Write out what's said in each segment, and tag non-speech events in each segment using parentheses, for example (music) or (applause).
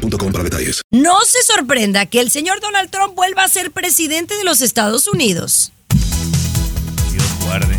boostmobile.com para detalles. No se sorprenda que el señor Donald Trump vuelva a ser presidente de los Estados Unidos. Dios guarde.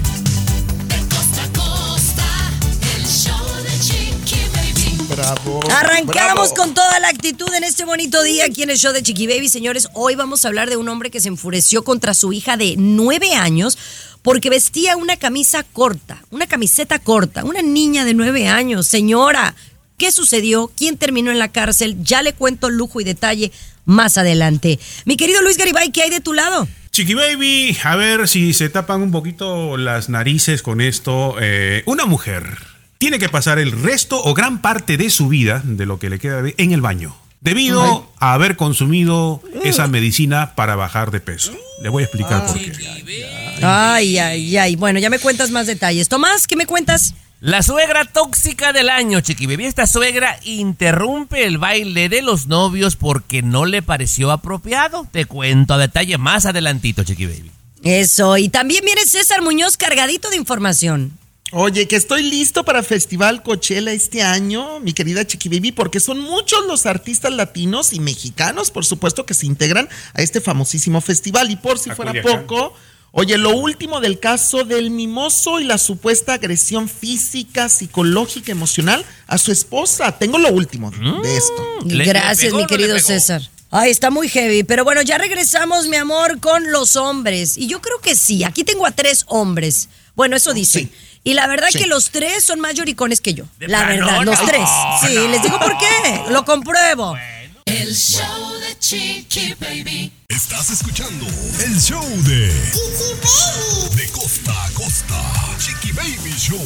Bravo. Arrancamos bravo. con toda la actitud en este bonito día aquí en el show de Chiqui Baby. Señores, hoy vamos a hablar de un hombre que se enfureció contra su hija de nueve años porque vestía una camisa corta, una camiseta corta, una niña de nueve años. Señora, ¿qué sucedió? ¿Quién terminó en la cárcel? Ya le cuento lujo y detalle más adelante. Mi querido Luis Garibay, ¿qué hay de tu lado? Chiqui Baby, a ver si se tapan un poquito las narices con esto. Eh, una mujer tiene que pasar el resto o gran parte de su vida, de lo que le queda de- en el baño, debido a haber consumido esa medicina para bajar de peso. Le voy a explicar por qué. Ay, ay, ay. Bueno, ya me cuentas más detalles. Tomás, ¿qué me cuentas? La suegra tóxica del año, Chiqui Baby. Esta suegra interrumpe el baile de los novios porque no le pareció apropiado. Te cuento a detalle más adelantito, Chiqui Baby. Eso, y también viene César Muñoz cargadito de información. Oye, que estoy listo para Festival Coachella este año, mi querida Chiqui Baby, porque son muchos los artistas latinos y mexicanos, por supuesto, que se integran a este famosísimo festival. Y por si A fuera Culiacán. poco, oye, lo último del caso del mimoso y la supuesta agresión física, psicológica, emocional a su esposa. Tengo lo último de- de esto. ¿Le- le Gracias, mi querido? César. Ay, está muy heavy, pero bueno, ya regresamos, mi amor, con los hombres. Y yo creo que sí, aquí tengo a tres hombres. Bueno, eso dicen. Sí. Y la verdad Sí. que los tres son más lloricones que yo. ¿De La verdad, los No, tres. Sí, no. les digo por qué. Lo compruebo. El show de Chiqui Baby. Estás escuchando el show de De costa a costa. Chiqui Baby Show.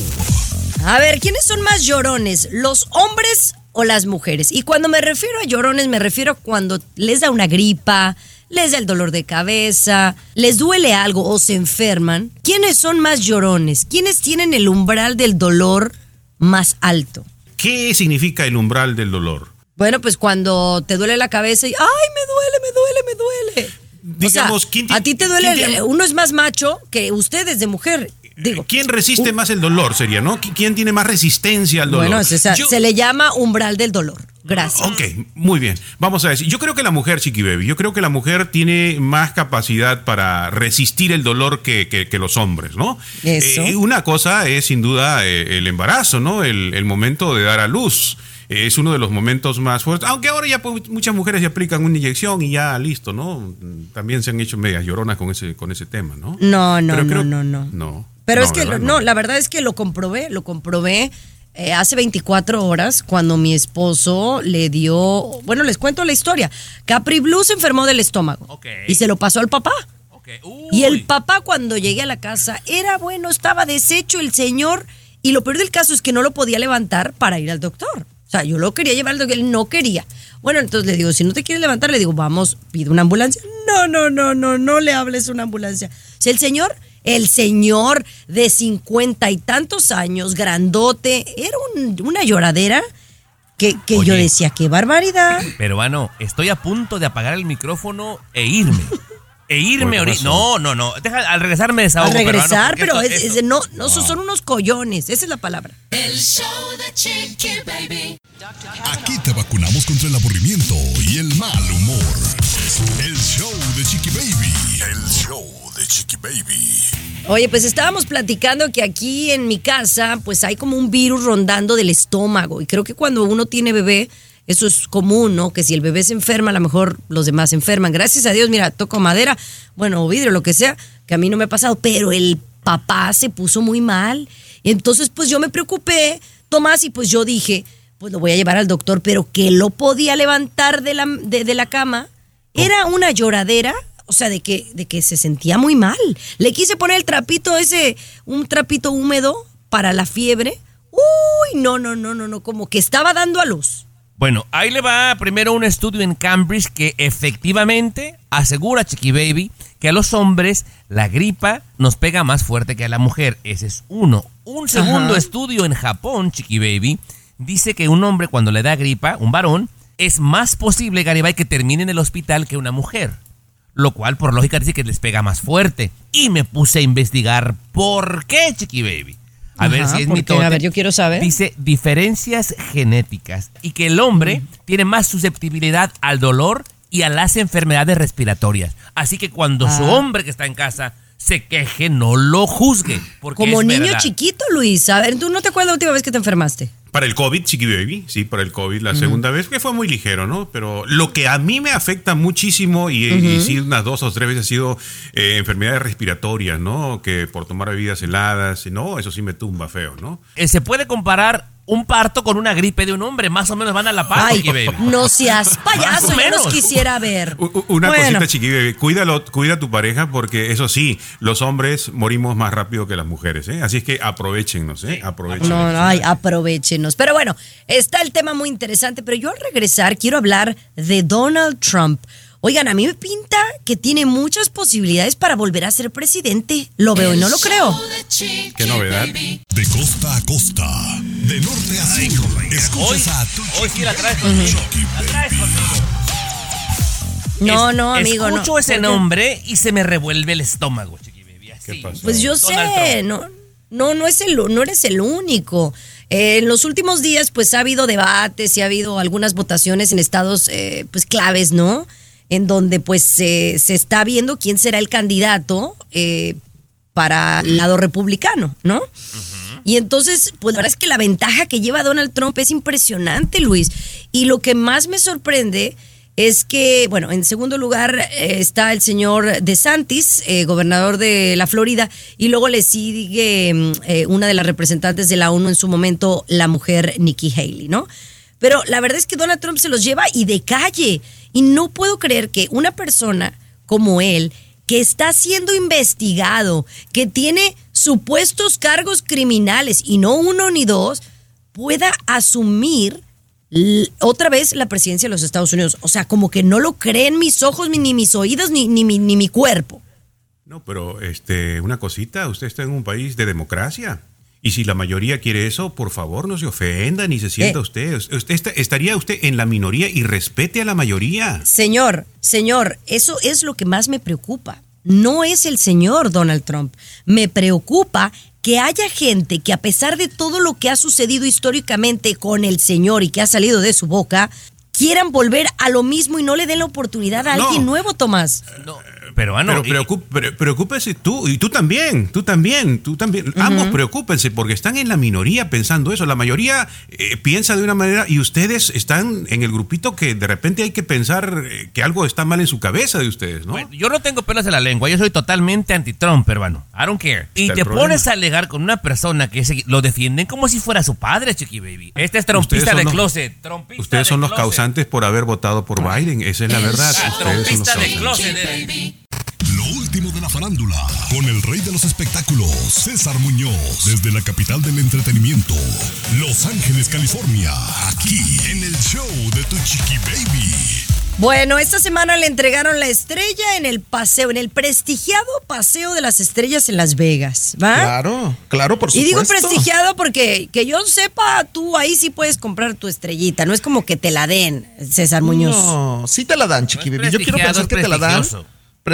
A ver, ¿quiénes son más llorones? ¿Los hombres o las mujeres? Y cuando me refiero a llorones, me refiero a cuando les da una gripa, les da el dolor de cabeza, les duele algo o se enferman. ¿Quiénes son más llorones? ¿Quiénes tienen el umbral del dolor más alto? ¿Qué significa el umbral del dolor? Bueno, pues cuando te duele la cabeza y ¡ay, me duele, me duele, me duele! Digamos, o sea, ¿quién ti- a ti te duele, uno es más macho que ustedes de mujer. Digo, ¿Quién resiste más el dolor sería, no? ¿Qui- ¿Quién tiene más resistencia al dolor? bueno, César, Yo- se le llama umbral del dolor. Gracias. Ok, muy bien. Vamos a decir, yo creo que la mujer, Chiqui Baby, yo creo que la mujer tiene más capacidad para resistir el dolor que, que- que los hombres, ¿no? Eso. Eh, una cosa es sin duda eh, el embarazo, ¿no? El, el momento de dar a luz. Es uno de los momentos más fuertes, aunque ahora ya pues, muchas mujeres ya aplican una inyección y ya listo, ¿no? También se han hecho medias lloronas con ese, con ese tema, ¿no? No, no, Pero no, creo- no, no. No. Pero No, es que, ¿verdad? no, la verdad es que lo comprobé, lo comprobé eh, hace 24 horas cuando mi esposo le dio, bueno, les cuento la historia. Capri Blue se enfermó del estómago Ok. y se lo pasó al papá. Y el papá cuando llegué a la casa era bueno, estaba deshecho el señor y lo peor del caso es que no lo podía levantar para ir al doctor. O sea, yo lo quería llevar doctor, él no quería. Bueno, entonces le digo, si no te quieres levantar, le digo, vamos, pide una ambulancia. No, no, no, no, no le hables una ambulancia. Si el señor, el señor de cincuenta y tantos años, grandote, era un- una lloradera que, que yo decía, qué barbaridad. Peruano, estoy a punto de apagar el micrófono e irme. (laughs) E irme ¿Por qué ahorita. No, no, no. Deja, al regresar me desahogo. A regresar, pero esto- es- esto- es- no, no, son unos collones, esa es la palabra. El show de Chiqui Baby. Aquí te vacunamos contra el aburrimiento y el mal humor. El show de Chiqui Baby. El show de Chiqui Baby. Oye, pues estábamos platicando que aquí en mi casa, pues hay como un virus rondando del estómago. Y creo que cuando uno tiene bebé, eso es común, ¿no? Que si el bebé se enferma, a lo mejor los demás se enferman. Gracias a Dios, mira, toco madera, bueno, o vidrio, lo que sea, que a mí no me ha pasado. Pero el papá se puso muy mal. Entonces, pues yo me preocupé, Tomás, y pues yo dije, pues lo voy a llevar al doctor, pero que lo podía levantar de la, de, de la cama. Era una lloradera, o sea, de que, de que se sentía muy mal. Le quise poner el trapito ese, un trapito húmedo para la fiebre. Uy, no, no, no, no, no, como que estaba dando a luz. Bueno, ahí le va primero un estudio en Cambridge que efectivamente asegura, Chiqui Baby, que a los hombres la gripa nos pega más fuerte que a la mujer. Ese es uno. Un segundo Ajá. estudio en Japón, Chiqui Baby, dice que un hombre cuando le da gripa, un varón, es más posible, Garibay, que termine en el hospital que una mujer. Lo cual, por lógica, dice que les pega más fuerte. Y me puse a investigar por qué, Chiqui Baby. A ver si es ¿por mi qué? A ver, yo quiero saber. Dice diferencias genéticas y que el hombre tiene más susceptibilidad al dolor y a las enfermedades respiratorias. Así que cuando su Ah. hombre que está en casa se queje, no lo juzgue. Porque Como es niño verdad. chiquito, Luis. A ver, ¿tú no te acuerdas la última vez que te enfermaste? Para el COVID, Chiqui Baby, sí, para el COVID, la segunda vez, que fue muy ligero, ¿no? Pero lo que a mí me afecta muchísimo, y, y sí, unas dos o tres veces ha sido eh, enfermedades respiratorias, ¿no? Que por tomar bebidas heladas, no, eso sí me tumba feo, ¿no? Eh, se puede comparar un parto con una gripe de un hombre. Más o menos van a la par, Ay, no seas (laughs) payaso, yo los quisiera ver. Una Bueno, cosita, Chiqui Baby, cuídalo, cuida a tu pareja, porque eso sí, los hombres morimos más rápido que las mujeres, ¿eh? Así es que aprovechenos, ¿eh? Aprovechen. No, no, ay, aprovechenos. Pero bueno, está el tema muy interesante, pero yo al regresar quiero hablar de Donald Trump. Oigan, a mí me pinta que tiene muchas posibilidades para volver a ser presidente. Lo veo y no lo creo. Qué novedad. De costa a costa, de norte a sur. Hoy, Escuchas a tu hoy sí la traes Baby. conmigo. Chiqui La traes. No, no, amigo, no. Escucho ese ¿Por qué? nombre y se me revuelve el estómago, Chiqui Baby. así. ¿Qué pasó? Pues yo sé, no, no, no es el, no eres el único. Eh, en los últimos días, pues ha habido debates y ha habido algunas votaciones en estados, eh, pues claves, ¿no? En donde, pues, se se está viendo quién será el candidato eh, para el lado republicano, ¿no? Y entonces, pues la verdad es que la ventaja que lleva Donald Trump es impresionante, Luis. Y lo que más me sorprende es que, bueno, en segundo lugar eh, está el señor DeSantis, eh, gobernador de la Florida, y luego le sigue mm, eh, una de las representantes de la ONU en su momento, la mujer Nikki Haley, ¿no? Pero la verdad es que Donald Trump se los lleva y de calle. Y no puedo creer que una persona como él, que está siendo investigado, que tiene supuestos cargos criminales y no uno ni dos, pueda asumir otra vez la presidencia de los Estados Unidos. O sea, como que no lo creen mis ojos, ni, ni mis oídos, ni, ni, mi, ni mi cuerpo. No, pero este, una cosita, usted está en un país de democracia. Y si la mayoría quiere eso, por favor, no se ofenda ni se sienta Eh. usted. usted está- estaría usted en la minoría y respete a la mayoría. Señor, señor, eso es lo que más me preocupa. No es el señor Donald Trump. Me preocupa que haya gente que a pesar de todo lo que ha sucedido históricamente con el señor y que ha salido de su boca, quieran volver a lo mismo y no le den la oportunidad a No. alguien nuevo, Tomás. No, peruano. Pero preocup- pre- preocúpese tú, y tú también, tú también, tú también. Ambos preocúpense porque están en la minoría pensando eso. La mayoría eh, piensa de una manera y ustedes están en el grupito que de repente hay que pensar eh, que algo está mal en su cabeza de ustedes, ¿no? Bueno, yo no tengo pelos en la lengua, yo soy totalmente anti-Trump, peruano. I don't care. Y te pones a alegar con una persona que se- lo defienden como si fuera su padre, Chiqui Baby. Este es trompista de los- closet. Trompista Ustedes de son los causantes por haber votado por Biden. Esa es la verdad. Ustedes son los de closet. Farándula, con el rey de los espectáculos, César Muñoz, desde la capital del entretenimiento, Los Ángeles, California, aquí en el show de Tu Chiqui Baby. Bueno, esta semana le entregaron la estrella en el paseo, en el prestigiado Paseo de las Estrellas en Las Vegas, ¿va? Claro, claro, por Y supuesto. digo prestigiado porque que yo sepa, tú ahí sí puedes comprar tu estrellita. No es como que te la den, César Muñoz. No, sí te la dan, Chiqui No. Yo quiero pensar que te la dan.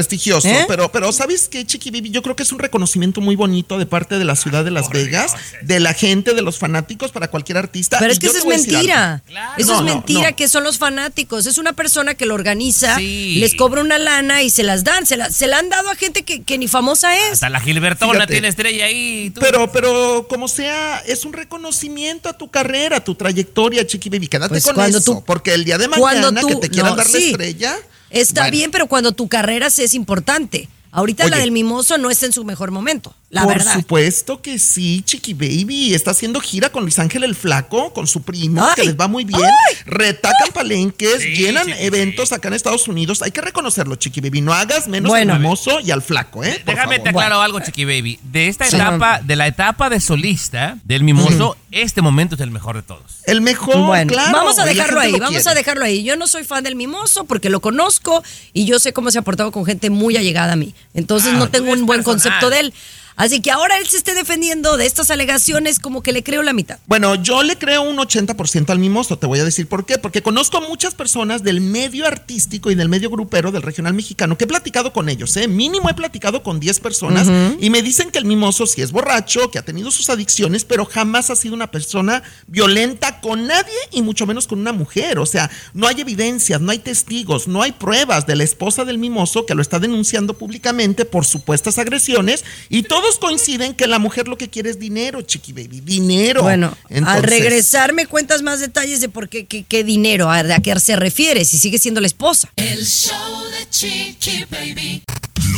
Prestigioso. ¿Eh? pero, pero ¿sabes qué, Chiqui Baby? Yo creo que es un reconocimiento muy bonito de parte de la ciudad de Las Vegas, de la gente, de los fanáticos para cualquier artista. Pero Y es que eso es mentira. Claro. Eso No, es mentira no. que son los fanáticos. Es una persona que lo organiza, Sí. les cobra una lana y se las dan. Se la, se la han dado a gente que, que ni famosa es. Hasta la Gilbertona Fíjate. tiene estrella ahí. tú- Pero, pero, como sea, es un reconocimiento a tu carrera, a tu trayectoria, Chiqui Baby. Quédate Pues con eso, tú- porque el día de mañana tú- que te quieran no, dar la sí. estrella. Está bueno, bien, pero cuando tu carrera sí es importante. Ahorita la del mimoso no está en su mejor momento. La Por verdad. supuesto que sí, Chiqui Baby. Está haciendo gira con Luis Ángel el Flaco, con su primo, que Ay. les va muy bien. Ay. Retacan palenques, Sí, llenan Chiqui, eventos sí. acá en Estados Unidos. Hay que reconocerlo, Chiqui Baby. No hagas menos Bueno. al mimoso y al flaco, ¿eh? Por Déjame favor. te aclaro algo, Chiqui Baby. De esta Sí. etapa, de la etapa de solista del mimoso, este momento es el mejor de todos. El mejor, Bueno, claro. vamos a dejarlo ahí, vamos quiere. a dejarlo ahí. Yo no soy fan del mimoso porque lo conozco y yo sé cómo se ha portado con gente muy allegada a mí. Entonces Ah, no tengo un buen personal. concepto de él. Así que ahora él se esté defendiendo de estas alegaciones, como que le creo la mitad. Bueno, yo le creo un 80% al mimoso, te voy a decir por qué. Porque conozco a muchas personas del medio artístico y del medio grupero del regional mexicano que he platicado con ellos, ¿eh? Mínimo he platicado con 10 personas y me dicen que el mimoso sí es borracho, que ha tenido sus adicciones, pero jamás ha sido una persona violenta con nadie y mucho menos con una mujer. O sea, no hay evidencias, no hay testigos, no hay pruebas de la esposa del mimoso que lo está denunciando públicamente por supuestas agresiones y todos coinciden que la mujer lo que quiere es dinero, chiqui baby, dinero. Bueno, al regresar me cuentas más detalles de por qué, qué, qué dinero, a, a qué se refiere, si sigue siendo la esposa. El show de Chiqui Baby.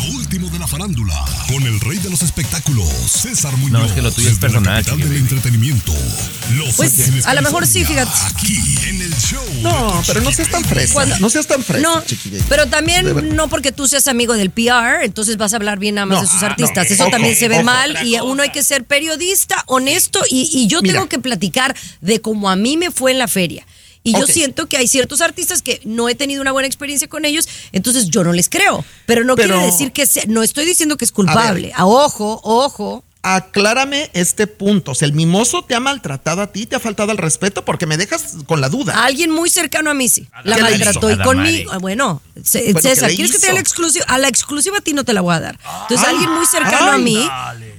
Lo último de la farándula, con el rey de los espectáculos, César Muñoz. No, es que lo tuyo es la personal, del entretenimiento. Los Pues, a lo mejor sí, fíjate. Aquí, en el show. No, pero no seas tan fresa. Cuando- No seas tan fresa, No, pero también no porque tú seas amigo del PR, entonces vas a hablar bien nada más No, de sus ah, artistas. no, Eso ojo, también se ve ojo. mal y uno hay que ser periodista, honesto y, y yo Mira. tengo que platicar de cómo a mí me fue en la feria. Y yo siento que hay ciertos artistas que no he tenido una buena experiencia con ellos, entonces yo no les creo. Pero no Pero- quiere decir que sea- no estoy diciendo que es culpable. A ojo, ojo. Aclárame este punto. O sea, el mimoso te ha maltratado a ti, te ha faltado al respeto porque me dejas con la duda. Alguien muy cercano a mí sí. La ¿Qué le maltrató. Y conmigo, Adamari. bueno, C- Bueno, ¿qué César, ¿quieres que te dé la exclusiva? A la exclusiva a ti no te la voy a dar. Entonces, Ay, alguien muy cercano a mí,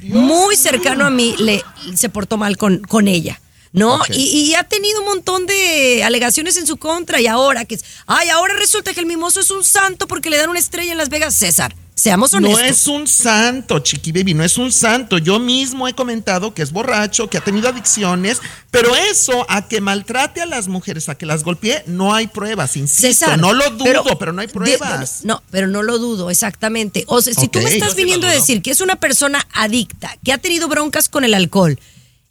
muy cercano a mí, le se portó mal con, con ella. ¿No? Y, y ha tenido un montón de alegaciones en su contra. Y ahora que es. Ay, ahora resulta que el mimoso es un santo porque le dan una estrella en Las Vegas. César, seamos honestos. No es un santo, chiqui baby, no es un santo. Yo mismo he comentado que es borracho, que ha tenido adicciones, pero eso, a que maltrate a las mujeres, a que las golpee, no hay pruebas, insisto. César, no lo dudo, pero, no hay de- pruebas. no, pero no lo dudo, exactamente. O sea, si tú me estás viniendo a decir que es una persona adicta, que ha tenido broncas con el alcohol,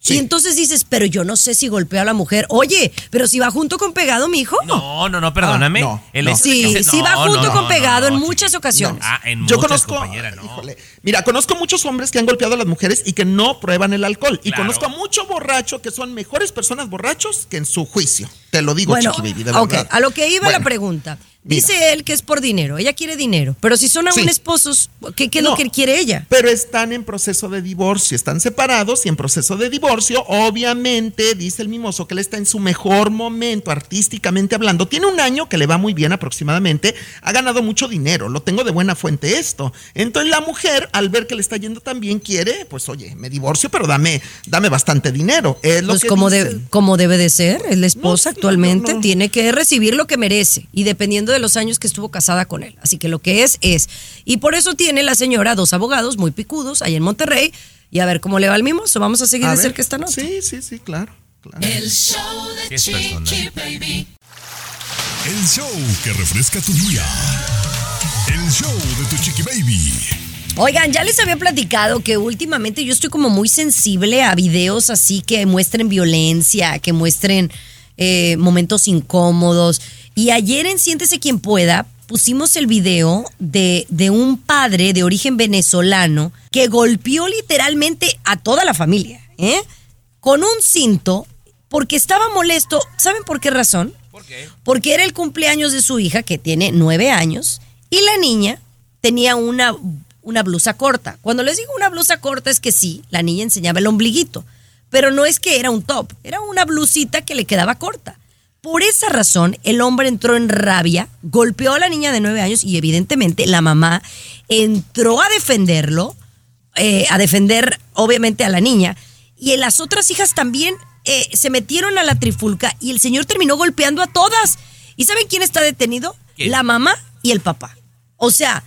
Sí. y entonces dices, pero yo no sé si golpeó a la mujer. Oye, pero si va junto con pegado, mi hijo. No, no, no, perdóname. Ah, no, El no. Sí, que se- sí no, va junto no, con no, pegado no, en muchas ocasiones. Ah, en Yo muchas, conozco, compañera, no. híjole, mira, conozco muchos hombres que han golpeado a las mujeres y que no prueban el alcohol. Y conozco a muchos borrachos que son mejores personas borrachos que en su juicio. Te lo digo, Bueno, chiqui baby, de verdad. a lo que iba la pregunta. Mira. Dice él que es por dinero, ella quiere dinero, pero si son aún Sí. esposos, ¿qué, qué es lo que quiere ella? Pero están en proceso de divorcio, están separados y en proceso de divorcio, obviamente, dice el mimoso que él está en su mejor momento, artísticamente hablando. Tiene un año que le va muy bien aproximadamente, ha ganado mucho dinero, lo tengo de buena fuente esto. Entonces la mujer, al ver que le está yendo tan bien, quiere, pues oye, me divorcio, pero dame, dame bastante dinero. Es lo Pues que como, de- como debe de ser, la esposa No, actualmente, no. tiene que recibir lo que merece y dependiendo de los años que estuvo casada con él. Así que lo que es, es. Y por eso tiene la señora dos abogados muy picudos ahí en Monterrey y a ver cómo le va al mimoso. Vamos a seguir A de ver, cerca esta nota. Sí, sí, sí, claro. claro. El show de. Chiqui Baby. El show que refresca tu día. El show de tu Chiqui Baby. Oigan, ya les había platicado que últimamente yo estoy como muy sensible a videos así que muestren violencia, que muestren eh, momentos incómodos. Y ayer en Siéntese quien pueda pusimos el video de, de un padre de origen venezolano que golpeó literalmente a toda la familia, ¿eh? Con un cinto porque estaba molesto. ¿Saben por qué razón? ¿Por qué? Porque era el cumpleaños de su hija, que tiene nueve años, y la niña tenía una, una blusa corta. Cuando les digo una blusa corta es que sí, la niña enseñaba el ombliguito, pero no es que era un top, era una blusita que le quedaba corta. Por esa razón, el hombre entró en rabia, golpeó a la niña de nueve años y evidentemente la mamá entró a defenderlo, eh, a defender obviamente a la niña, y las otras hijas también eh, se metieron a la trifulca y el señor terminó golpeando a todas. ¿Y saben quién está detenido? ¿Quién? La mamá y el papá. O sea,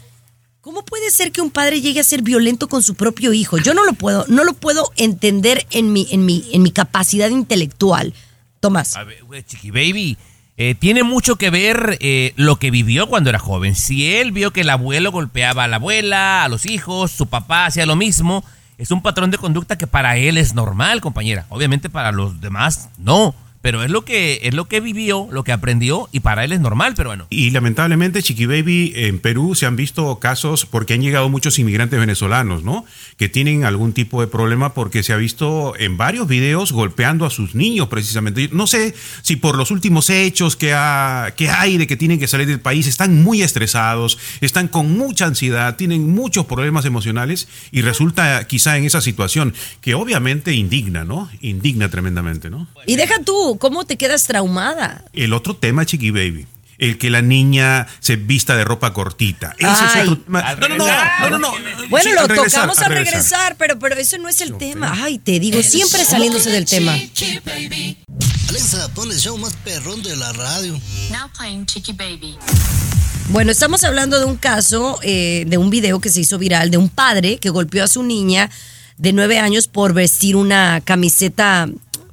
¿cómo puede ser que un padre llegue a ser violento con su propio hijo? Yo no lo puedo, no lo puedo entender en mi, en mi, en mi capacidad intelectual. Tomás. A ver, Chiqui Baby, eh, tiene mucho que ver eh, lo que vivió cuando era joven. Si él vio que el abuelo golpeaba a la abuela, a los hijos, su papá hacía lo mismo, es un patrón de conducta que para él es normal, compañera. Obviamente para los demás no. Pero es lo que es lo que vivió, lo que aprendió y para él es normal, pero bueno. Y lamentablemente, Chiqui Baby, en Perú se han visto casos porque han llegado muchos inmigrantes venezolanos, ¿no? Que tienen algún tipo de problema porque se ha visto en varios videos golpeando a sus niños precisamente. No sé si por los últimos hechos que, ha- que hay de que tienen que salir del país, están muy estresados, están con mucha ansiedad, tienen muchos problemas emocionales y resulta quizá en esa situación que obviamente indigna, ¿no? Indigna tremendamente, ¿no? Y deja tú, ¿cómo te quedas traumada? El otro tema, Chiqui Baby. El que la niña se vista de ropa cortita. Ese Ay. es otro tema. No, no, no. Bueno, Sí, lo regresar, tocamos a regresar, pero, pero eso no es el tema. Ay, te digo, siempre saliéndose del tema. Chiqui baby. Alexa, pon el show más perrón de la radio. Now playing Chicky Baby. Bueno, estamos hablando de un caso, eh, de un video que se hizo viral de un padre que golpeó a su niña de nueve años por vestir una camiseta,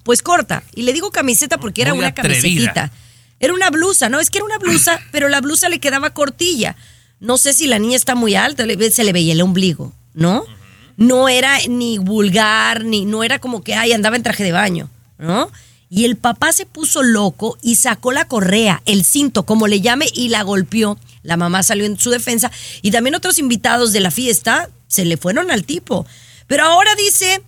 pues corta. Y le digo camiseta porque era Muy una atrevida. camisetita. Era una blusa, ¿no? Es que era una blusa, (clears throat) pero la blusa le quedaba cortilla. No sé si la niña está muy alta, se le veía el ombligo, ¿no? No era ni vulgar, ni no era como que, ay, andaba en traje de baño, ¿no? Y el papá se puso loco y sacó la correa, el cinto, como le llame, y la golpeó. La mamá salió en su defensa y también otros invitados de la fiesta se le fueron al tipo. Pero ahora dice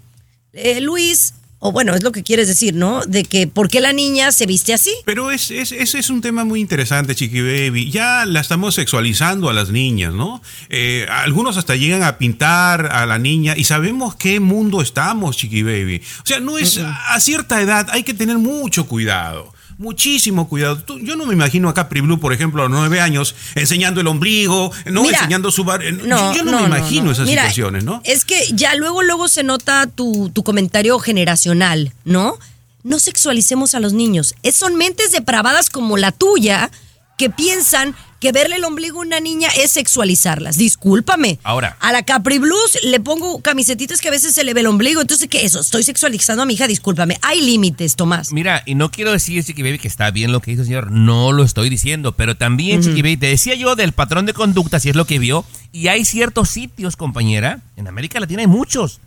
eh, Luis, o bueno, es lo que quieres decir, ¿no? De que por qué la niña se viste así. Pero es, es- ese es un tema muy interesante, Chiqui Baby. Ya la estamos sexualizando a las niñas, ¿no? Eh, algunos hasta llegan a pintar a la niña y sabemos qué mundo estamos, Chiqui Baby. O sea, no es a cierta edad, hay que tener mucho cuidado. Muchísimo cuidado. Tú- yo no me imagino a Capri Blue, por ejemplo, a los nueve años, enseñando el ombligo, no Mira, enseñando su bar. eh, yo, yo no, me imagino no. esas Mira, situaciones, ¿no? Es que ya luego, luego se nota tu, tu comentario generacional, ¿no? No sexualicemos a los niños. Es, son mentes depravadas como la tuya que piensan que verle el ombligo a una niña es sexualizarlas. Discúlpame. Ahora. A la Capri Blues le pongo camisetitas que a veces se le ve el ombligo. Entonces, ¿qué es eso? Estoy sexualizando a mi hija. Discúlpame. Hay límites, Tomás. Mira, y no quiero decir, Chiqui Baby, que está bien lo que hizo el señor, no lo estoy diciendo, pero también, Chiqui Baby, te decía yo del patrón de conducta, si es lo que vio, y hay ciertos sitios, compañera, en América Latina hay muchos,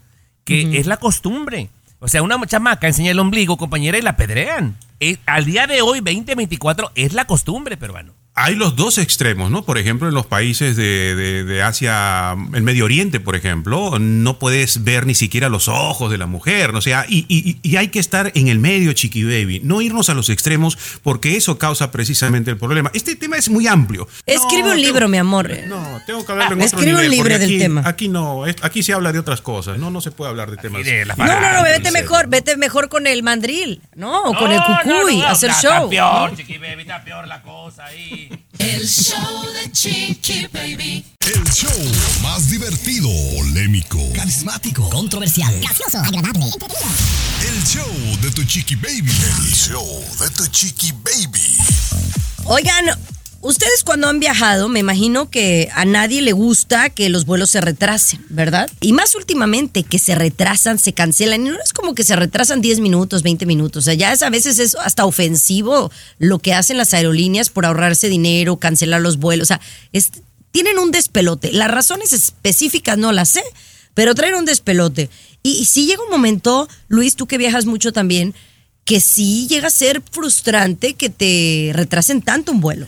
que es la costumbre. O sea, una chamaca enseña el ombligo, compañera, y la pedrean. Eh, al día de hoy, 2024, es la costumbre, peruano. Hay los dos extremos, ¿no? Por ejemplo, en los países de, de- de Asia, el Medio Oriente, por ejemplo, no puedes ver ni siquiera los ojos de la mujer, ¿no? o sea, y, y- y hay que estar en el medio, chiqui baby, no irnos a los extremos porque eso causa precisamente el problema. Este tema es muy amplio. Escribe No, un tengo- libro, mi amor. No, tengo que hablarlo en otro Escribe un nivel, libro porque del aquí, tema. Aquí no, aquí se habla de otras cosas, no, no se puede hablar de temas. de la No, no, no, vete mejor, vete mejor con el mandril, ¿no? O con el cucuy, hacer está, show. Está peor, Chiqui Baby, está peor la cosa ahí. El show de Chiqui Baby. El show más divertido, polémico, Carismático. Controversial. gracioso, agradable, el show de tu chiqui baby. El show de tu chiqui baby. Oigan, ustedes cuando han viajado, me imagino que a nadie le gusta que los vuelos se retrasen, ¿verdad? Y más últimamente que se retrasan, se cancelan. Y no es como que se retrasan 10 minutos, 20 minutos. O sea, ya es, a veces es hasta ofensivo lo que hacen las aerolíneas por ahorrarse dinero, cancelar los vuelos. O sea, es- tienen un despelote. Las razones específicas no las sé, pero traen un despelote. Y, y sí llega un momento, Luis, tú que viajas mucho también, que sí llega a ser frustrante que te retrasen tanto un vuelo.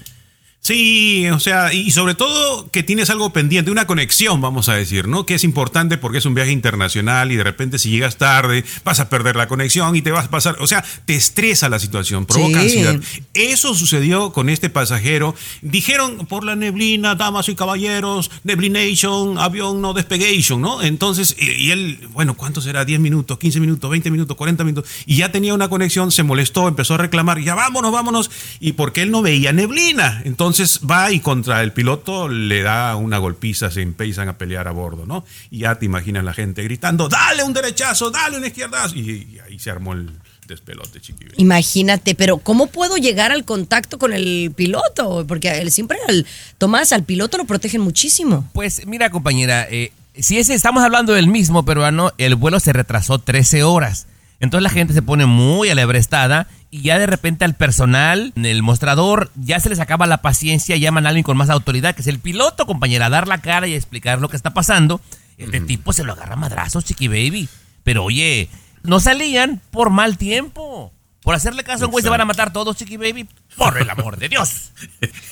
Sí, o sea, y sobre todo que tienes algo pendiente, una conexión, vamos a decir, ¿no? Que es importante porque es un viaje internacional y de repente si llegas tarde vas a perder la conexión y te vas a pasar, o sea, te estresa la situación, provoca Sí. ansiedad. Eso sucedió con este pasajero. Dijeron por la neblina, damas y caballeros, neblination, avión no despegation, ¿no? Entonces, y, y él, bueno, ¿cuánto será? 10 minutos, 15 minutos, 20 minutos, 40 minutos, y ya tenía una conexión, se molestó, empezó a reclamar, ya vámonos, vámonos, y porque él no veía neblina. Entonces va y contra el piloto le da una golpiza, se empiezan a pelear a bordo, ¿no? Y ya te imaginas la gente gritando, dale un derechazo, dale un izquierdazo, y, y ahí se armó el despelote, chiquillo. Imagínate, pero ¿cómo puedo llegar al contacto con el piloto? Porque él siempre, al, Tomás, al piloto lo protegen muchísimo. Pues mira, compañera, eh, si ese, estamos hablando del mismo peruano, el vuelo se retrasó 13 horas. Entonces la gente se pone muy alebrestada y ya de repente al personal, en el mostrador, ya se les acaba la paciencia, llaman a alguien con más autoridad, que es el piloto, compañera, a dar la cara y a explicar lo que está pasando. Este tipo se lo agarra a madrazos, Chiqui Baby. Pero oye, no salían por mal tiempo. Por hacerle caso a un güey se van a matar todos, Chiqui Baby. Por el amor de Dios.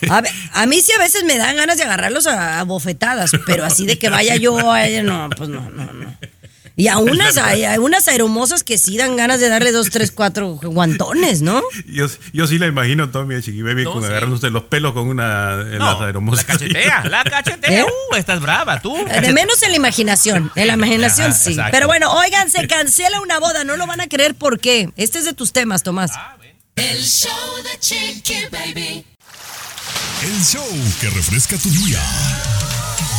A, ver, a mí sí a veces me dan ganas de agarrarlos a, a bofetadas, pero así de que vaya yo a ella, no, pues no, no, no. Y a unas, hay, hay unas aeromosas que sí dan ganas de darle dos, tres, cuatro guantones, ¿no? Yo, yo sí la imagino, Tommy, a Chiqui Baby, No, con sí. agarrándose los pelos con una en No, las aeromosas. la cachetea, (laughs) la cachetea. ¿Eh? Uh, estás brava, tú. De menos en la imaginación. En la imaginación Ajá, sí. exacto. Pero bueno, oigan, se cancela una boda. No lo van a creer por qué. Este es de tus temas, Tomás. El show de Chiqui Baby. El show que refresca tu día.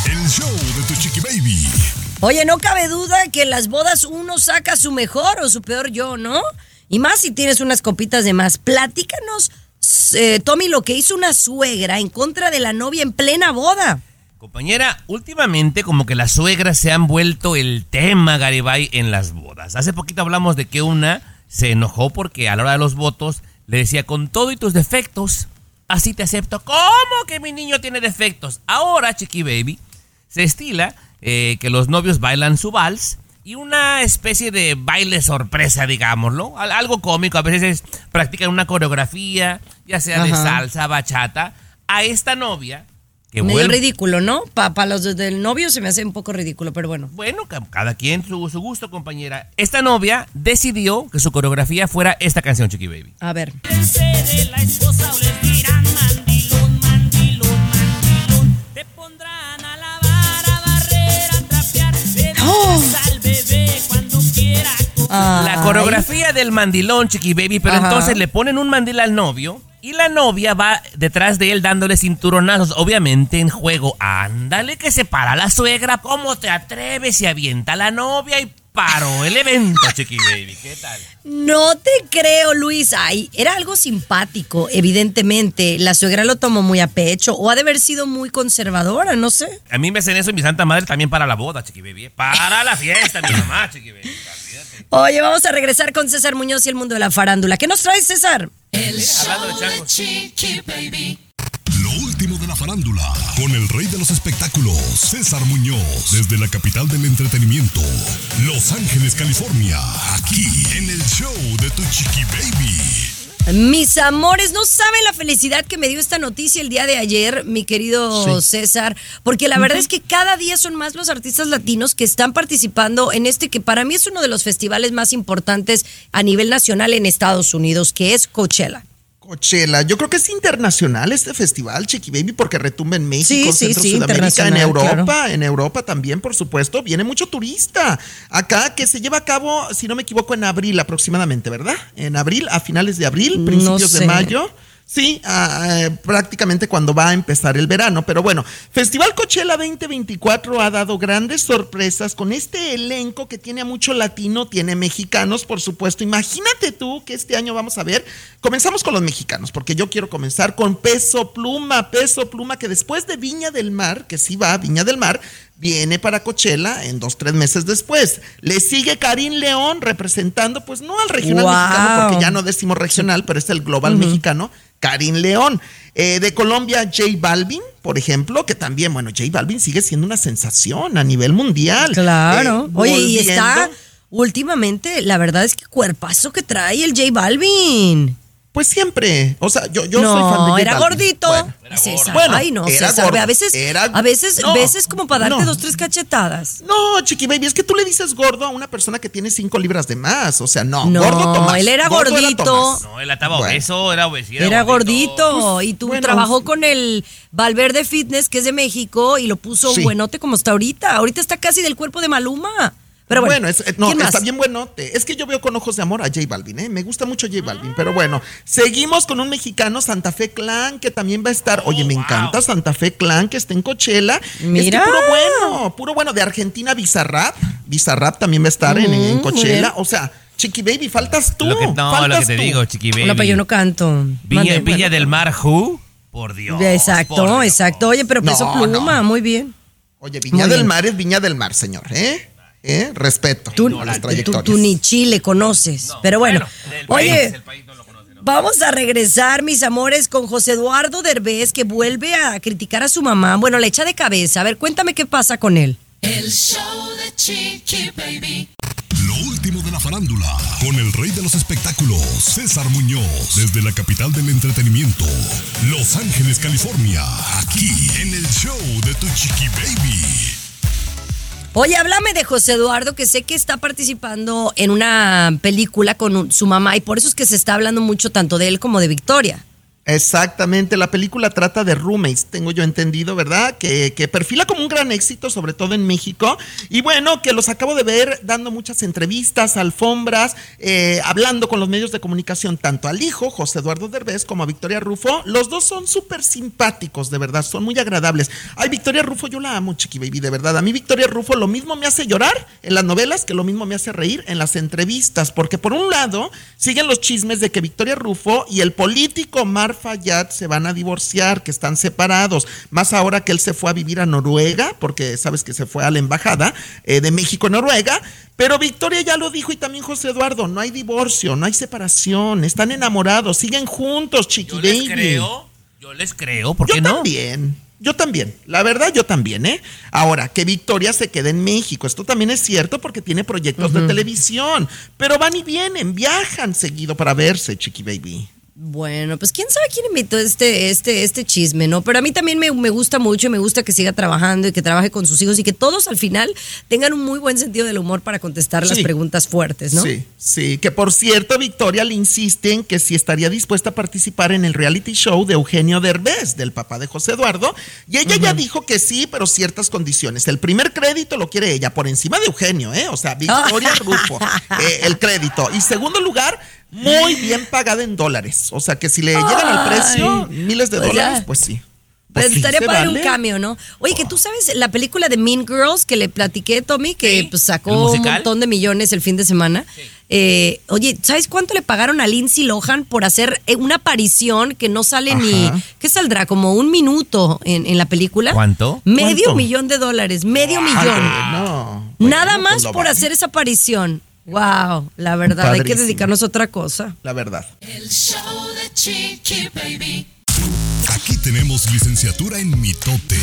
El show de tu chiqui baby. Oye, no cabe duda que en las bodas uno saca su mejor o su peor yo, ¿no? Y más si tienes unas copitas de más. Platícanos, eh, Tommy, lo que hizo una suegra en contra de la novia en plena boda. Compañera, últimamente como que las suegras se han vuelto el tema, Garibay, en las bodas. Hace poquito hablamos de que una se enojó porque a la hora de los votos le decía, con todo y tus defectos, así te acepto. ¿Cómo que mi niño tiene defectos? Ahora, Chiqui Baby, se estila eh, que los novios bailan su vals y una especie de baile sorpresa, digámoslo. Al- Algo cómico, a veces practican una coreografía, ya sea de Ajá. salsa, bachata. A esta novia, que Medio vuelve... ridículo, ¿no? Para los del novio se me hace un poco ridículo, pero bueno. Bueno, ca- cada quien su, su gusto, compañera. Esta novia decidió que su coreografía fuera esta canción, Chiqui Baby. A ver. La coreografía del mandilón, Chiqui Baby, pero Ajá. entonces le ponen un mandil al novio y la novia va detrás de él dándole cinturonazos, obviamente en juego. Ándale que se para la suegra, ¿cómo te atreves? Y avienta a la novia y paró el evento, Chiqui Baby. ¿Qué tal? No te creo, Luis. Ay, era algo simpático, evidentemente. La suegra lo tomó muy a pecho o ha de haber sido muy conservadora, no sé. A mí me hacen eso y mi santa madre también para la boda, Chiqui Baby. ¿eh? Para la fiesta, mi mamá, Chiqui Baby. Oye, vamos a regresar con César Muñoz y el mundo de la farándula. ¿Qué nos trae, César? El hablando de show de. Chiqui Baby. Lo último de la farándula. Con el rey de los espectáculos, César Muñoz. Desde la capital del entretenimiento, Los Ángeles, California. Aquí, en el show de tu chiqui baby. Mis amores, no saben la felicidad que me dio esta noticia el día de ayer, mi querido César, porque la verdad es que cada día son más los artistas latinos que están participando en este que para mí es uno de los festivales más importantes a nivel nacional en Estados Unidos, que es Coachella. Coachella, yo creo que es internacional este festival, Chiqui Baby, porque retumba en México, Sí, Centro sí, Sudamérica, en Europa, claro. en Europa también, por supuesto, viene mucho turista acá que se lleva a cabo, si no me equivoco, en abril aproximadamente, ¿verdad? En abril, a finales de abril, No principios sé. de mayo. Sí, ah, eh, prácticamente cuando va a empezar el verano. Pero bueno, Festival Coachella 2024 ha dado grandes sorpresas con este elenco que tiene a mucho latino, tiene mexicanos, por supuesto. Imagínate tú que este año vamos a ver. Comenzamos con los mexicanos, porque yo quiero comenzar con Peso Pluma, Peso Pluma, que después de Viña del Mar, que sí va Viña del Mar, viene para Coachella en dos, tres meses después. Le sigue Karim León representando, pues no al regional Wow. mexicano, porque ya no decimos regional, pero es el global mexicano, Karim León. Eh, de Colombia, J Balvin, por ejemplo, que también, bueno, J Balvin sigue siendo una sensación a nivel mundial. Claro. Eh, Oye, y está últimamente, la verdad es que cuerpazo que trae el J Balvin. Pues siempre. O sea, yo, yo no, soy fan de J era Balvin. gordito. Bueno, César. Bueno, Ay, no, era César. gordo, a veces, era- a veces, no, veces como para darte no. dos, tres cachetadas. No, Chiqui Baby, es que tú le dices gordo a una persona que tiene cinco libras de más. O sea, no. No, gordo Tomás. él era gordo gordito. Tomás. No, él estaba Bueno. obeso, era obesidad. Era gordito. Pues, y tú bueno, trabajó con el Valverde Fitness, que es de México, y lo puso Sí. buenote como está ahorita. Ahorita está casi del cuerpo de Maluma. Pero bueno, es- eh, está bien buenote. Es que yo veo con ojos de amor a J Balvin, ¿eh? Me gusta mucho J Balvin. Pero bueno, seguimos con un mexicano, Santa Fe Clan, que también va a estar. Oye, me encanta Santa Fe Clan, que está en Coachella. Mira. Es que puro bueno, puro bueno. De Argentina, Bizarrap. Bizarrap también va a estar en, en Mm, Coachella. bien. O sea, Chiqui Baby, faltas tú. Lo que, no, faltas lo que te tú. digo, Chiqui Baby. No, pero yo no canto. Villa, Mande. Villa del Mar, Who? Por Dios. Exacto, por Dios. exacto. Oye, pero peso No, pluma, no. muy bien. Oye, Viña Muy del bien. Mar es Viña del Mar, señor, ¿eh? ¿Eh? Respeto Tú, a las tú, trayectorias. tú ni Chile conoces. pero bueno, el país, oye, el país no lo conoce, ¿no? vamos a regresar, mis amores, con José Eduardo Derbez, que vuelve a criticar a su mamá. Bueno, le echa de cabeza. A ver, cuéntame qué pasa con él. El show de Chiqui Baby. Lo último de la farándula, con el rey de los espectáculos, César Muñoz, desde la capital del entretenimiento, Los Ángeles, California, aquí en el show de Tu Chiqui Baby. Oye, háblame de José Eduardo, que sé que está participando en una película con su mamá y por eso es que se está hablando mucho tanto de él como de Victoria. Exactamente, la película trata de roommates, tengo yo entendido, ¿verdad? Que, que perfila como un gran éxito, sobre todo en México. Y bueno, que los acabo de ver dando muchas entrevistas, alfombras, eh, hablando con los medios de comunicación, tanto al hijo, José Eduardo Derbez, como a Victoria Rufo. Los dos son súper simpáticos, de verdad, son muy agradables. Ay, Victoria Rufo, yo la amo, Chiqui Baby, de verdad. A mí Victoria Rufo lo mismo me hace llorar en las novelas que lo mismo me hace reír en las entrevistas, porque por un lado siguen los chismes de que Victoria Rufo y el político Mar Fayad se van a divorciar, que están separados, más ahora que él se fue a vivir a Noruega, porque sabes que se fue a la embajada eh, de México en Noruega, pero Victoria ya lo dijo y también José Eduardo, no hay divorcio, no hay separación, están enamorados, siguen juntos, Chiqui Yo les Baby. creo, yo les creo, ¿por Yo qué no? también. Yo también, la verdad yo también, ¿eh? Ahora, que Victoria se quede en México, esto también es cierto porque tiene proyectos de televisión, pero van y vienen, viajan seguido para verse, Chiqui Baby. Bueno, pues quién sabe quién inventó este, este, este chisme, ¿no? Pero a mí también me, me gusta mucho y me gusta que siga trabajando y que trabaje con sus hijos y que todos al final tengan un muy buen sentido del humor para contestar las preguntas fuertes, ¿no? Sí, sí, que por cierto, Victoria le insiste en que si estaría dispuesta a participar en el reality show de Eugenio Derbez, del papá de José Eduardo, y ella ya dijo que sí, pero ciertas condiciones. El primer crédito lo quiere ella, por encima de Eugenio, ¿eh? O sea, Victoria (laughs) Rufo, eh, el crédito. Y segundo lugar, muy bien pagada en dólares. O sea, que si le llegan al precio, Ay, miles de pues ya. dólares, pues sí. Pues Pues sí, estaría padre vale. un cambio, ¿no? Oye, que tú sabes la película de Mean Girls que le platiqué, Tommy, que pues, ¿El sacó un montón de millones el fin de semana. Eh, oye, ¿sabes cuánto le pagaron a Lindsay Lohan por hacer eh, una aparición que no sale ni. ¿Qué saldrá? Como un minuto en, en la película. ¿Cuánto? Medio ¿Cuánto? millón de dólares, medio millón. No. Bueno, Nada pues más por vale, hacer esa aparición. Wow, la verdad, hay que dedicarnos a otra cosa. La verdad. El show de Chiqui Baby. Aquí tenemos licenciatura en mitote.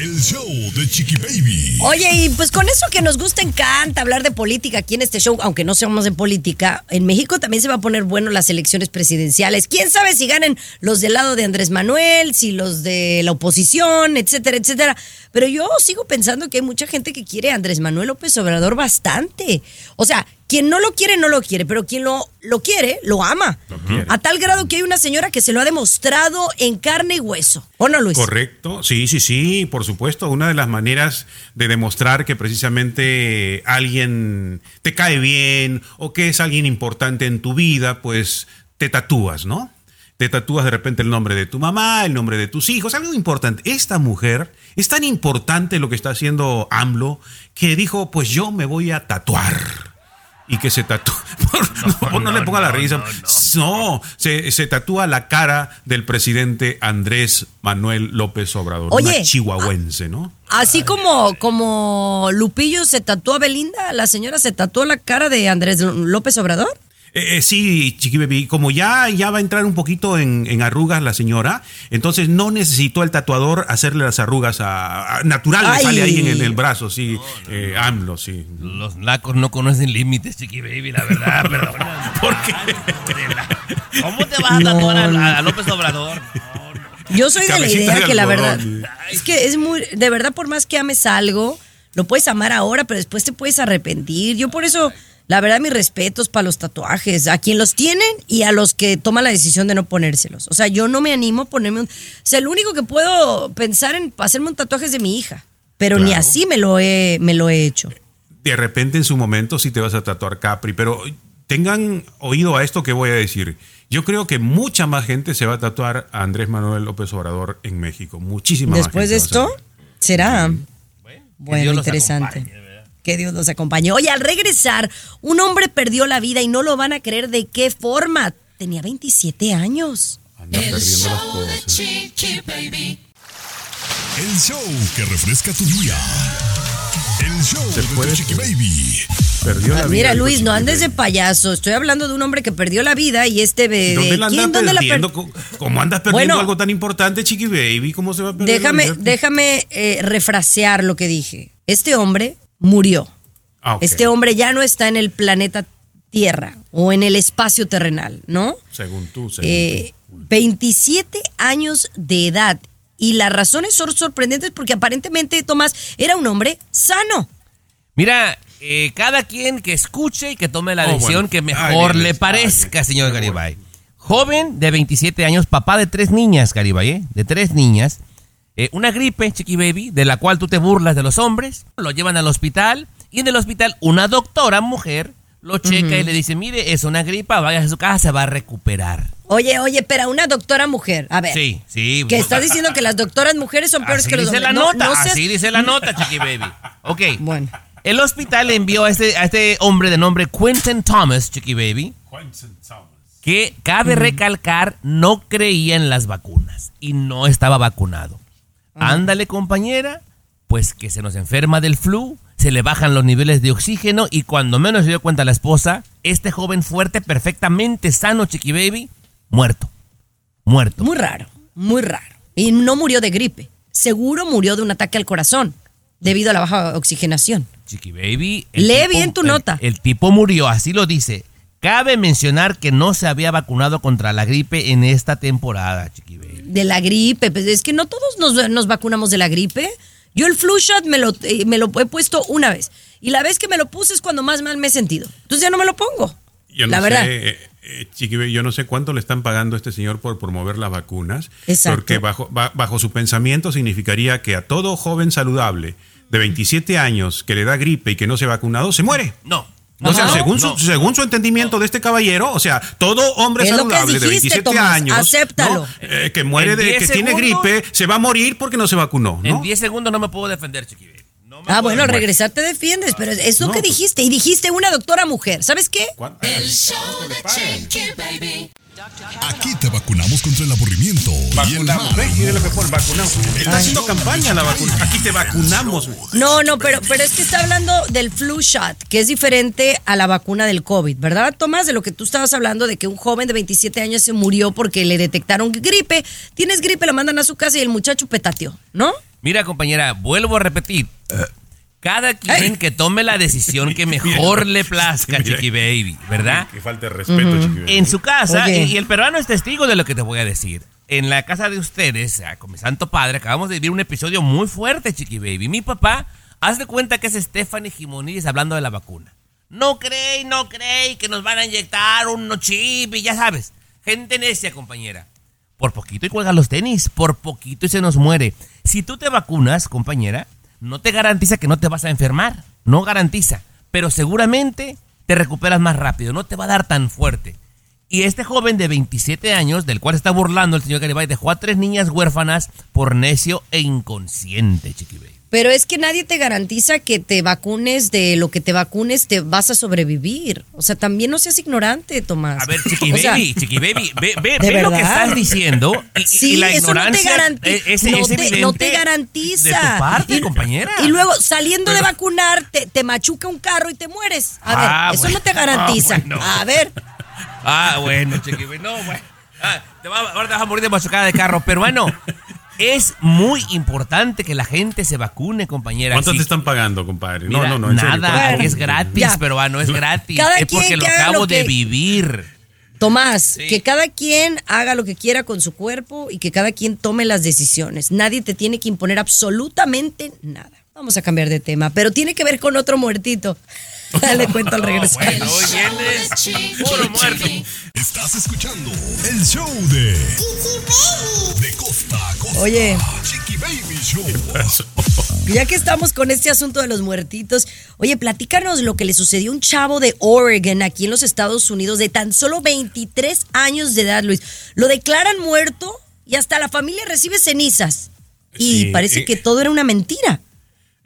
El show de Chiqui Baby. Oye, y pues con eso que nos gusta, encanta hablar de política aquí en este show, aunque no seamos de política, en México también se va a poner bueno las elecciones presidenciales. ¿Quién sabe si ganen los del lado de Andrés Manuel, si los de la oposición, etcétera, etcétera? Pero yo sigo pensando que hay mucha gente que quiere a Andrés Manuel López Obrador bastante. O sea, quien no lo quiere, no lo quiere, pero quien lo, lo quiere, lo ama. quiere. A tal grado que hay una señora que se lo ha demostrado en carne y hueso. ¿O no, Luis? Correcto, sí, sí, sí, por supuesto. Una de las maneras de demostrar que precisamente alguien te cae bien o que es alguien importante en tu vida, pues te tatúas, ¿no? Te tatúas de repente el nombre de tu mamá, el nombre de tus hijos, algo importante. Esta mujer es tan importante lo que está haciendo AMLO que dijo, pues yo me voy a tatuar. Y que se tatúa. (laughs) No, no le ponga la risa. No, se, se tatúa la cara del presidente Andrés Manuel López Obrador. Oye. una chihuahuense, ¿no? Así como, como Lupillo se tatuó a Belinda, la señora se tatuó la cara de Andrés López Obrador. Eh, eh, sí, Chiqui Baby, como ya, ya va a entrar un poquito en, en arrugas la señora, entonces no necesitó el tatuador hacerle las arrugas a, a- natural, le sale ahí en el, el brazo, sí, eh, AMLO, sí. Los nacos no conocen límites, chiqui baby, la verdad, (laughs) perdona. ¿Por qué? ¿Cómo te vas a tatuar a- no. a, López Obrador? Yo soy de la idea de que la verdad es que es muy, de verdad por más que ames algo, lo puedes amar ahora, pero después te puedes arrepentir. Yo por eso, la verdad, mis respetos para los tatuajes, a quien los tienen y a los que toman la decisión de no ponérselos. O sea, yo no me animo a ponerme un, o sea, el único que puedo pensar en hacerme un tatuaje es de mi hija, pero ni así me lo he, me lo he hecho. de repente en su momento sí te vas a tatuar Capri, pero tengan oído a esto que voy a decir. Yo creo que mucha más gente se va a tatuar a Andrés Manuel López Obrador en México. Muchísima más Después de gente va a esto, ser. será. Bueno, interesante. Que Dios los acompañe. Oye, al regresar, un hombre perdió la vida y no lo van a creer de qué forma. Tenía 27 años. Anda El perdiendo las show de cosas. Chiqui Baby. El show que refresca tu día. El show Se de tu Chiqui Baby. Perdió la Ah, vida. Mira, Luis, no andes de Baby. payaso. Estoy hablando de un hombre que perdió la vida y este bebé. ¿Dónde la ¿Quién? andas ¿Dónde la per- perdiendo? ¿Cómo- ¿Cómo andas perdiendo Bueno. algo tan importante, Chiqui Baby? ¿Cómo se va a perder? Déjame, Alberto? déjame eh, refrasear lo que dije. Este hombre murió. Ah. Este hombre ya no está en el planeta Tierra o en el espacio terrenal, ¿no? Según tú, según Eh, 27 años de edad. Y las razones son sorprendentes porque aparentemente Tomás era un hombre sano. Mira, eh, cada quien que escuche y que tome la Oh, decisión bueno. que mejor le ay, parezca, señor Garibay. Joven de 27 años, papá de tres niñas, Garibay, ¿eh? De tres niñas. Eh, una gripe, Chiqui Baby, de la cual tú te burlas de los hombres. Lo llevan al hospital y en el hospital una doctora mujer lo checa y le dice, mire, es una gripa, vaya a su casa, se va a recuperar. Oye, oye, pero una doctora mujer. A ver. Sí, sí. Que estás diciendo que las doctoras mujeres son peores Así que los dice hombres. la No, nota, no seas- así dice la nota, Chiqui Baby. Ok. Bueno. El hospital envió a este, a este hombre de nombre Quentin Thomas, Chiqui Baby, que cabe recalcar no creía en las vacunas y no estaba vacunado. Ándale, compañera, pues que se nos enferma del flu, se le bajan los niveles de oxígeno y cuando menos se dio cuenta la esposa, este joven fuerte, perfectamente sano, Chiqui Baby, muerto. Muerto. Muy raro, muy raro. Y no murió de gripe. Seguro murió de un ataque al corazón debido a la baja oxigenación. Chiqui Baby. Lee bien tu el- nota. El, tipo murió, así lo dice. Cabe mencionar que no se había vacunado contra la gripe en esta temporada, Chiqui Baby. De la gripe, pues es que no todos nos, nos vacunamos de la gripe. Yo el flu shot me lo, eh, me lo he puesto una vez. Y la vez que me lo puse es cuando más mal me he sentido. Entonces ya no me lo pongo. Yo no la verdad. sé, eh, eh, yo no sé cuánto le están pagando a este señor por promover las vacunas. Exacto. Porque bajo, ba- bajo su pensamiento significaría que a todo joven saludable de 27 años que le da gripe y que no se ha vacunado, se muere. No. O sea, según, su, según su entendimiento de este caballero, o sea, todo hombre Es lo que saludable de dijiste, 27 Tomás, años acéptalo. ¿no? Eh, que muere de 10 que tiene gripe, se va a morir porque no se vacunó, En ¿no? 10 segundos no me puedo defender, Chiqui. No Ah, bueno, al regresar te defiendes, pero es lo No, que pues- dijiste. Y dijiste una doctora mujer. ¿Sabes qué? ¿Cuánto? El show de Chiqui Baby. Aquí te vacunamos contra el aburrimiento y el Vacunamos, pone, vacunamos. Está haciendo campaña la vacuna. Aquí te vacunamos. No, no, pero, pero es que está hablando del flu shot, que es diferente a la vacuna del COVID, ¿verdad, Tomás? De lo que tú estabas hablando, de que un joven de 27 años se murió porque le detectaron gripe. Tienes gripe, la mandan a su casa y el muchacho petateó, ¿no? Mira, compañera, vuelvo a repetir. Cada quien que tome la decisión que (laughs) mejor le plazca, Mira. Chiqui Baby, ¿verdad? Que falta de respeto, Chiqui Baby. En su casa, Oye. y, el peruano es testigo de lo que te voy a decir. En la casa de ustedes, ah, con mi santo padre, acabamos de vivir un episodio muy fuerte, Chiqui Baby. Mi papá, haz de cuenta que es Stephanie Jimonidis hablando de la vacuna. No cree, no cree que nos van a inyectar un chip y ya sabes. Gente necia, compañera. Por poquito y cuelga los tenis, por poquito y se nos muere. Si tú te vacunas, compañera, no te garantiza que no te vas a enfermar. No garantiza. Pero seguramente te recuperas más rápido. No te va a dar tan fuerte. Y este joven de 27 años, del cual está burlando el señor Garibay, dejó a tres niñas huérfanas por necio e inconsciente, Chiqui Baby. Pero es que nadie te garantiza que te vacunes de lo que te vacunes, te vas a sobrevivir. O sea, también no seas ignorante, Tomás. A ver, (laughs) Chiqui O sea, Baby, Chiqui Baby, ve, ve, ¿de ve lo que estás diciendo. Y, y Sí, la eso no te, ignorancia es, es no, te, no evidente te garantiza. De tu parte, y, compañera. Y luego, saliendo de vacunar, te, te machuca un carro y te mueres. A ver, Ah, eso bueno. no te garantiza. Ah, bueno. A ver, Ah, bueno, Chiqui Baby, no, bueno. Ah, te va- ahora te vas a morir de machucada de carro. Pero bueno, es muy importante que la gente se vacune, compañera. ¿Cuánto te están pagando, compadre? Mira, no, no, no, en nada, es gratis, Ya. peruano, es gratis. Cada es porque quien lo acabo lo de vivir. Tomás, Sí. que cada quien haga lo que quiera con su cuerpo y que cada quien tome las decisiones. Nadie te tiene que imponer absolutamente nada. Vamos a cambiar de tema, pero tiene que ver con otro muertito. (laughs) Le cuento al regresar. Bueno, hoy vienes puro muerto. Estás escuchando el show de De costa a costa. Oye. Chiqui Baby Show. Ya que estamos con este asunto de los muertitos, oye, platícanos lo que le sucedió a un chavo de Oregon, aquí en los Estados Unidos, de tan solo 23 años de edad, Luis. Lo declaran muerto y hasta la familia recibe cenizas. Y Sí, parece eh, que todo era una mentira.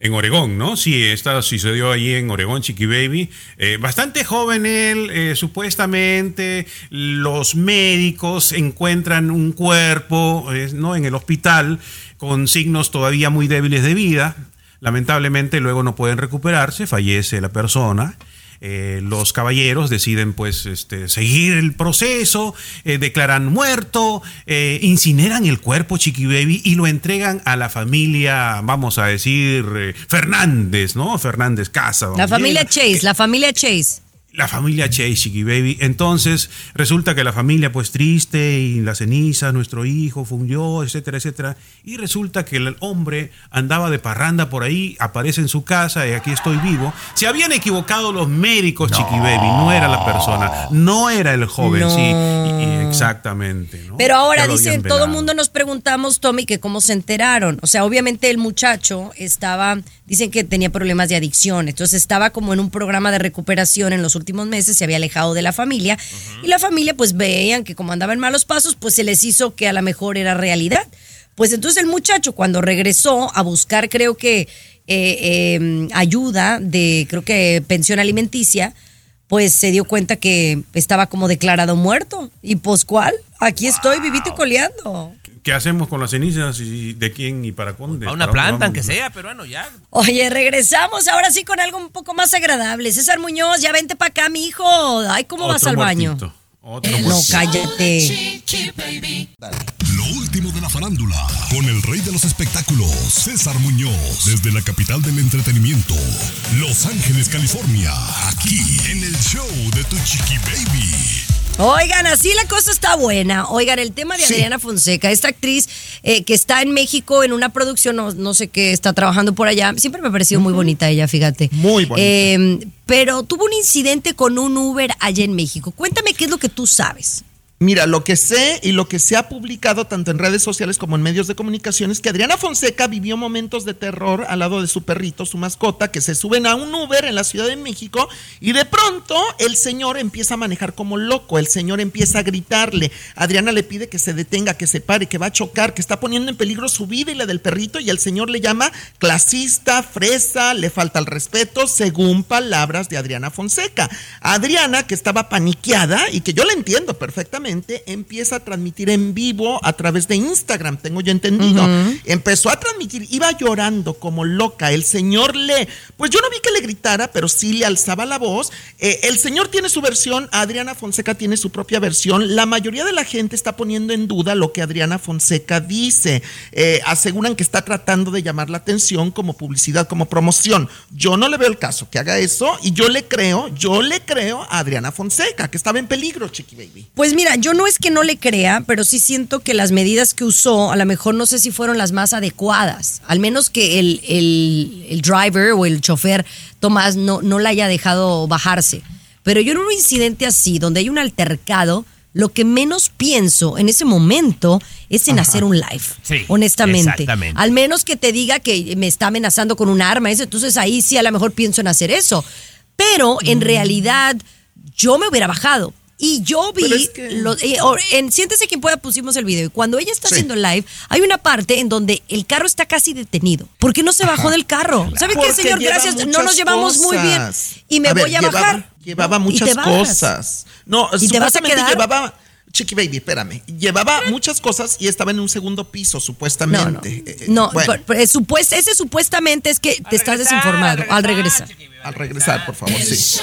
En Oregón, ¿no? Sí, esta sucedió allí en Oregón, Chiqui Baby. Eh, bastante joven él, eh, supuestamente los médicos encuentran un cuerpo, eh, ¿no? En el hospital con signos todavía muy débiles de vida. Lamentablemente luego no pueden recuperarse, fallece la persona. Eh, los caballeros deciden pues este, seguir el proceso, eh, declaran muerto, eh, incineran el cuerpo Chiqui Baby y lo entregan a la familia, vamos a decir, Fernández, ¿no? Fernández Casa. La familia Chase, la familia Chase. La familia Chase, Chiqui Baby. Entonces, resulta que la familia, pues triste, y la ceniza, nuestro hijo fungió, etcétera, etcétera. Y resulta que el hombre andaba de parranda por ahí, aparece en su casa, y aquí estoy vivo. Se habían equivocado los médicos, Chiqui Baby, no era la persona, no era el joven, No. sí, y- y exactamente. ¿no? Pero ahora dicen, todo el mundo nos preguntamos, Tommy, que cómo se enteraron. O sea, obviamente el muchacho estaba, dicen que tenía problemas de adicción, entonces estaba como en un programa de recuperación en los últimos meses, se había alejado de la familia y la familia pues veían que como andaba en malos pasos, pues se les hizo que a lo mejor era realidad. Pues entonces el muchacho cuando regresó a buscar, creo que eh, eh, ayuda de, creo que pensión alimenticia, pues se dio cuenta que estaba como declarado muerto. ¿Y pues cuál? Aquí estoy, vivito y coleando. ¿Qué hacemos con las cenizas y de quién y para dónde? A una ¿Para dónde planta, aunque sea, pero bueno, ya. Oye, regresamos ahora sí con algo un poco más agradable. César Muñoz, ya vente para acá, mi hijo. Ay, ¿cómo vas al baño? muertito, otro No, muertito. cállate. Lo último de la farándula, con el rey de los espectáculos, César Muñoz, desde la capital del entretenimiento, Los Ángeles, California, aquí en el show de Tu Chiqui Baby. Oigan, así la cosa está buena. Oigan, el tema de Sí. Adriana Fonseca, esta actriz eh, que está en México en una producción, no, no sé qué, está trabajando por allá. Siempre me ha parecido muy bonita ella, fíjate. Muy bonita. Eh, pero tuvo un incidente con un Uber allá en México. Cuéntame qué es lo que tú sabes. Mira, lo que sé y lo que se ha publicado tanto en redes sociales como en medios de comunicación es que Adriana Fonseca vivió momentos de terror al lado de su perrito, su mascota, que se suben a un Uber en la Ciudad de México y de pronto el señor empieza a manejar como loco, el señor empieza a gritarle, Adriana le pide que se detenga, que se pare, que va a chocar, que está poniendo en peligro su vida y la del perrito y el señor le llama clasista, fresa, le falta el respeto, según palabras de Adriana Fonseca. Adriana, que estaba paniqueada y que yo la entiendo perfectamente, empieza a transmitir en vivo a través de Instagram, tengo yo entendido. Empezó a transmitir, iba llorando como loca. El señor le, pues yo no vi que le gritara, pero sí le alzaba la voz. Eh, el señor tiene su versión, Adriana Fonseca tiene su propia versión. La mayoría de la gente está poniendo en duda lo que Adriana Fonseca dice. Eh, aseguran que está tratando de llamar la atención como publicidad, como promoción. Yo no le veo el caso que haga eso y yo le creo, yo le creo a Adriana Fonseca, que estaba en peligro, Chiqui Baby. Pues mira, yo no es que no le crea, pero sí siento que las medidas que usó, a lo mejor no sé si fueron las más adecuadas. Al menos que el, el- el driver o el chofer Tomás no, no la haya dejado bajarse. Pero yo en un incidente así, donde hay un altercado, lo que menos pienso en ese momento es en hacer un live. Sí, honestamente. exactamente. Al menos que te diga que me está amenazando con un arma, eso, entonces ahí sí a lo mejor pienso en hacer eso. Pero en Mm. realidad yo me hubiera bajado. Y yo vi, es que- lo- eh, en Siéntese quien pueda pusimos el video. Y cuando ella está Sí. haciendo live, hay una parte en donde el carro está casi detenido. ¿Por qué no se bajó del carro? ¿Sabe qué, Porque señor? Gracias. No nos llevamos muy bien. Y me A ver, voy a llevaba- bajar. Llevaba muchas cosas. No, ¿Y te vas a supuestamente quedar? llevaba. Chiqui Baby, espérame. Llevaba muchas cosas y estaba en un segundo piso, No, no. supuestamente. Eh, eh, No, bueno, supuest- ese supuestamente es que te estás regresar, desinformado a al regresar. al regresar, por favor, sí.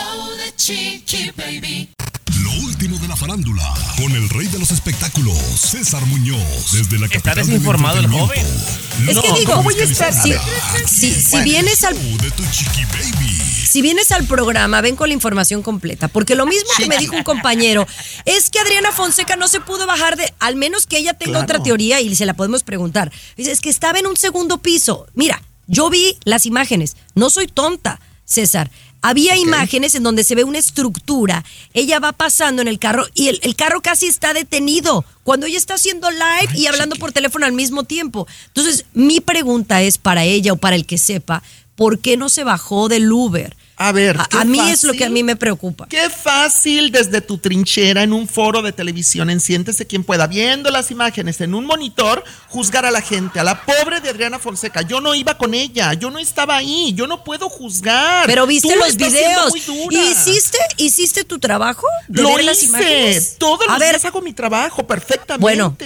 Lo último de la farándula, con el rey de los espectáculos, César Muñoz, desde la Está capital del desinformado el entretenimiento, Es que digo, Ángeles, voy a estar- si, California, si- si Bueno. vienes al show de Tu Chiqui Baby. Si vienes al programa, ven con la información completa. Porque lo mismo que me dijo un compañero es que Adriana Fonseca no se pudo bajar de, al menos que ella tenga Claro. otra teoría y se la podemos preguntar. Dice, es que estaba en un segundo piso. Mira, yo vi las imágenes. No soy tonta, César. Había imágenes en donde se ve una estructura. Ella va pasando en el carro y el, el carro casi está detenido. Cuando ella está haciendo live y hablando por teléfono al mismo tiempo. Entonces, mi pregunta es para ella o para el que sepa, ¿por qué no se bajó del Uber? A ver, A, mí es lo que a mí me preocupa. Qué fácil desde tu trinchera en un foro de televisión, en Siéntese quien pueda, viendo las imágenes en un monitor, juzgar a la gente, a la pobre de Adriana Fonseca. Yo no iba con ella, yo no estaba ahí, yo no puedo juzgar. Pero viste Tú los videos. muy dura. ¿Hiciste, ¿Hiciste tu trabajo? de Lo ver las hice. imágenes? Todos A los ver, días hago mi trabajo perfectamente. Bueno,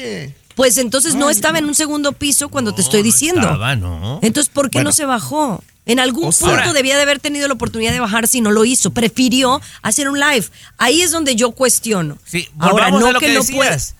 Pues entonces no estaba en un segundo piso cuando te estoy No, no diciendo. estaba, no. Entonces, ¿por qué Bueno. no se bajó? En algún O sea- punto debía de haber tenido la oportunidad de bajarse y no lo hizo. Prefirió hacer un live. Ahí es donde yo cuestiono. Sí, Ahora, no a lo que.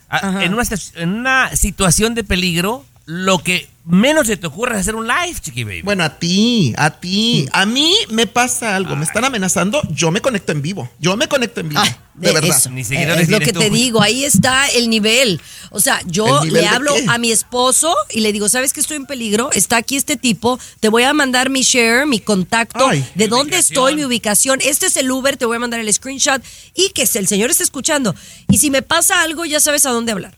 A- Ajá. en, una, en una situación de peligro, lo que menos se te ocurre es hacer un live, chiqui baby. Bueno, a ti, a ti. A mí me pasa algo. Me están amenazando. Yo me conecto en vivo. Yo me conecto en vivo. Ah, de verdad. eso. Ni Eh, es lo que tú. te digo, ahí está el nivel. O sea, yo ¿El nivel le hablo qué? a mi esposo y le digo, ¿sabes que estoy en peligro? Está aquí este tipo, te voy a mandar mi share, mi contacto, Ay. de dónde ubicación. estoy, mi ubicación. Este es el Uber, te voy a mandar el screenshot y que el señor esté escuchando. Y si me pasa algo, ya sabes a dónde hablar.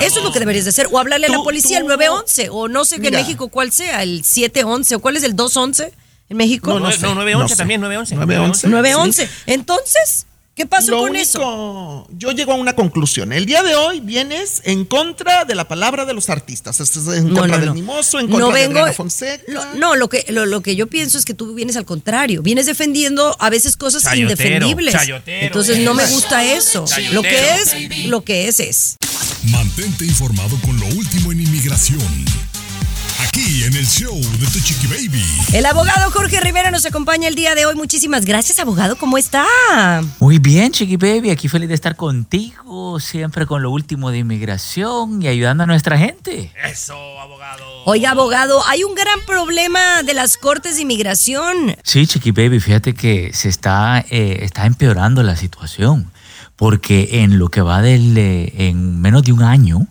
Eso es lo que deberías de hacer. O hablarle a la policía, al tú- 911, o no sé que en Mira. México cuál sea, el 711, o cuál es el 211 en México. No, no no, sé, 911 no sé. también, 911. 911. 911. Entonces, ¿qué pasó Lo con único, eso? yo llego a una conclusión. El día de hoy vienes en contra de la palabra de los artistas. Estás en contra del mimoso, en contra de Adriana Fonseca. lo- no, lo que, lo, lo que yo pienso es que tú vienes al contrario. Vienes defendiendo a veces cosas Chayotero, indefendibles. chayotero, Entonces no me gusta eso. Chayotero, Lo que es, lo que es es. Mantente informado con lo último en inmigración. Aquí en el show de Tu Chiqui Baby. El abogado Jorge Rivera nos acompaña el día de hoy. Muchísimas gracias, abogado. ¿Cómo está? Muy bien, Chiqui Baby, aquí feliz de estar contigo, siempre con lo último de inmigración y ayudando a nuestra gente. Eso, abogado. Oiga, abogado, hay un gran problema de las cortes de inmigración. Sí, Chiqui Baby, fíjate que se está, eh, está empeorando la situación, porque en lo que va del, eh, en menos de un año,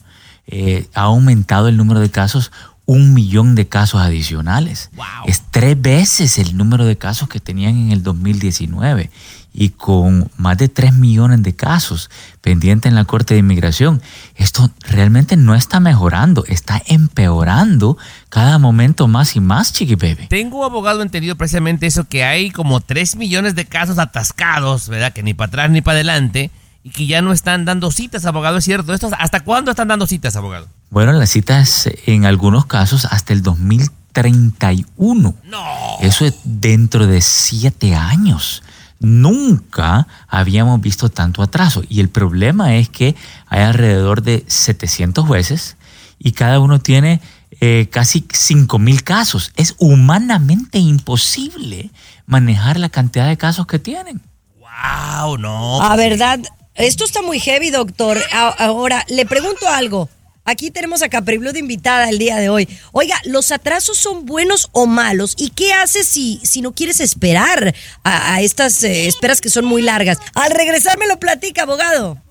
eh, ha aumentado el número de casos, un millón de casos adicionales. Es tres veces el número de casos que tenían en el 2019 y con más de 3 millones de casos pendientes en la Corte de Inmigración. Esto realmente no está mejorando, está empeorando cada momento más y más, Chiqui Baby. Tengo abogado entendido precisamente eso, que hay como 3 millones de casos atascados, ¿verdad? Que ni para atrás ni para adelante y que ya no están dando citas, abogado, ¿es cierto? ¿Esto, ¿Hasta cuándo están dando citas, abogado? Bueno, las citas en algunos casos hasta el 2031. No. Eso es dentro de siete años. Nunca habíamos visto tanto atraso. Y el problema es que hay alrededor de 700 jueces y cada uno tiene eh, casi 5 mil casos. Es humanamente imposible manejar la cantidad de casos que tienen. Wow, no. A verdad, esto está muy heavy, doctor. Ahora, le pregunto algo. Aquí tenemos a Capri Blue de invitada el día de hoy. Oiga, ¿los atrasos son buenos o malos? ¿Y qué haces si, si no quieres esperar a, a estas eh, esperas que son muy largas? Al regresar me lo platica, abogado.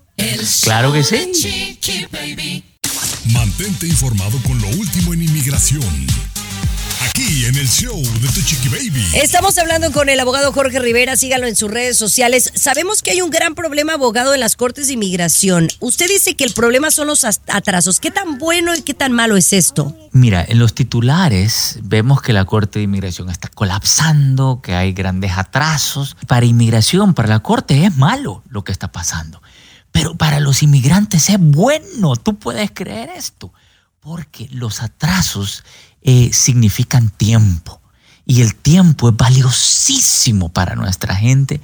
Claro que sí. Mantente informado con lo último en inmigración. Aquí en el show de Tu Chiqui Baby. Estamos hablando con el abogado Jorge Rivera, sígalo en sus redes sociales. Sabemos que hay un gran problema, abogado, en las cortes de inmigración. Usted dice que el problema son los as- atrasos. ¿Qué tan bueno y qué tan malo es esto? Mira, en los titulares vemos que la Corte de Inmigración está colapsando, que hay grandes atrasos. Para inmigración, para la Corte es malo lo que está pasando. Pero para los inmigrantes es bueno. Tú puedes creer esto. Porque los atrasos eh, significan tiempo. Y el tiempo es valiosísimo para nuestra gente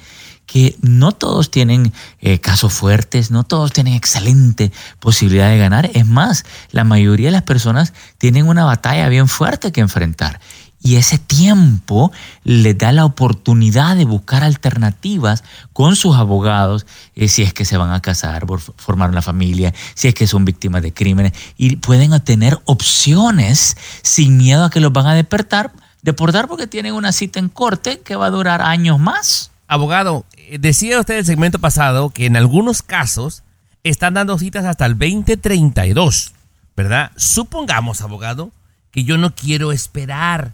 que no todos tienen eh, casos fuertes, no todos tienen excelente posibilidad de ganar. Es más, la mayoría de las personas tienen una batalla bien fuerte que enfrentar. Y ese tiempo les da la oportunidad de buscar alternativas con sus abogados, eh, si es que se van a casar, formar una familia, si es que son víctimas de crímenes, y pueden obtener opciones sin miedo a que los van a despertar, deportar porque tienen una cita en corte que va a durar años más. Abogado, eh, decía usted en el segmento pasado que en algunos casos están dando citas hasta el 2032, ¿verdad? Supongamos, abogado, que yo no quiero esperar.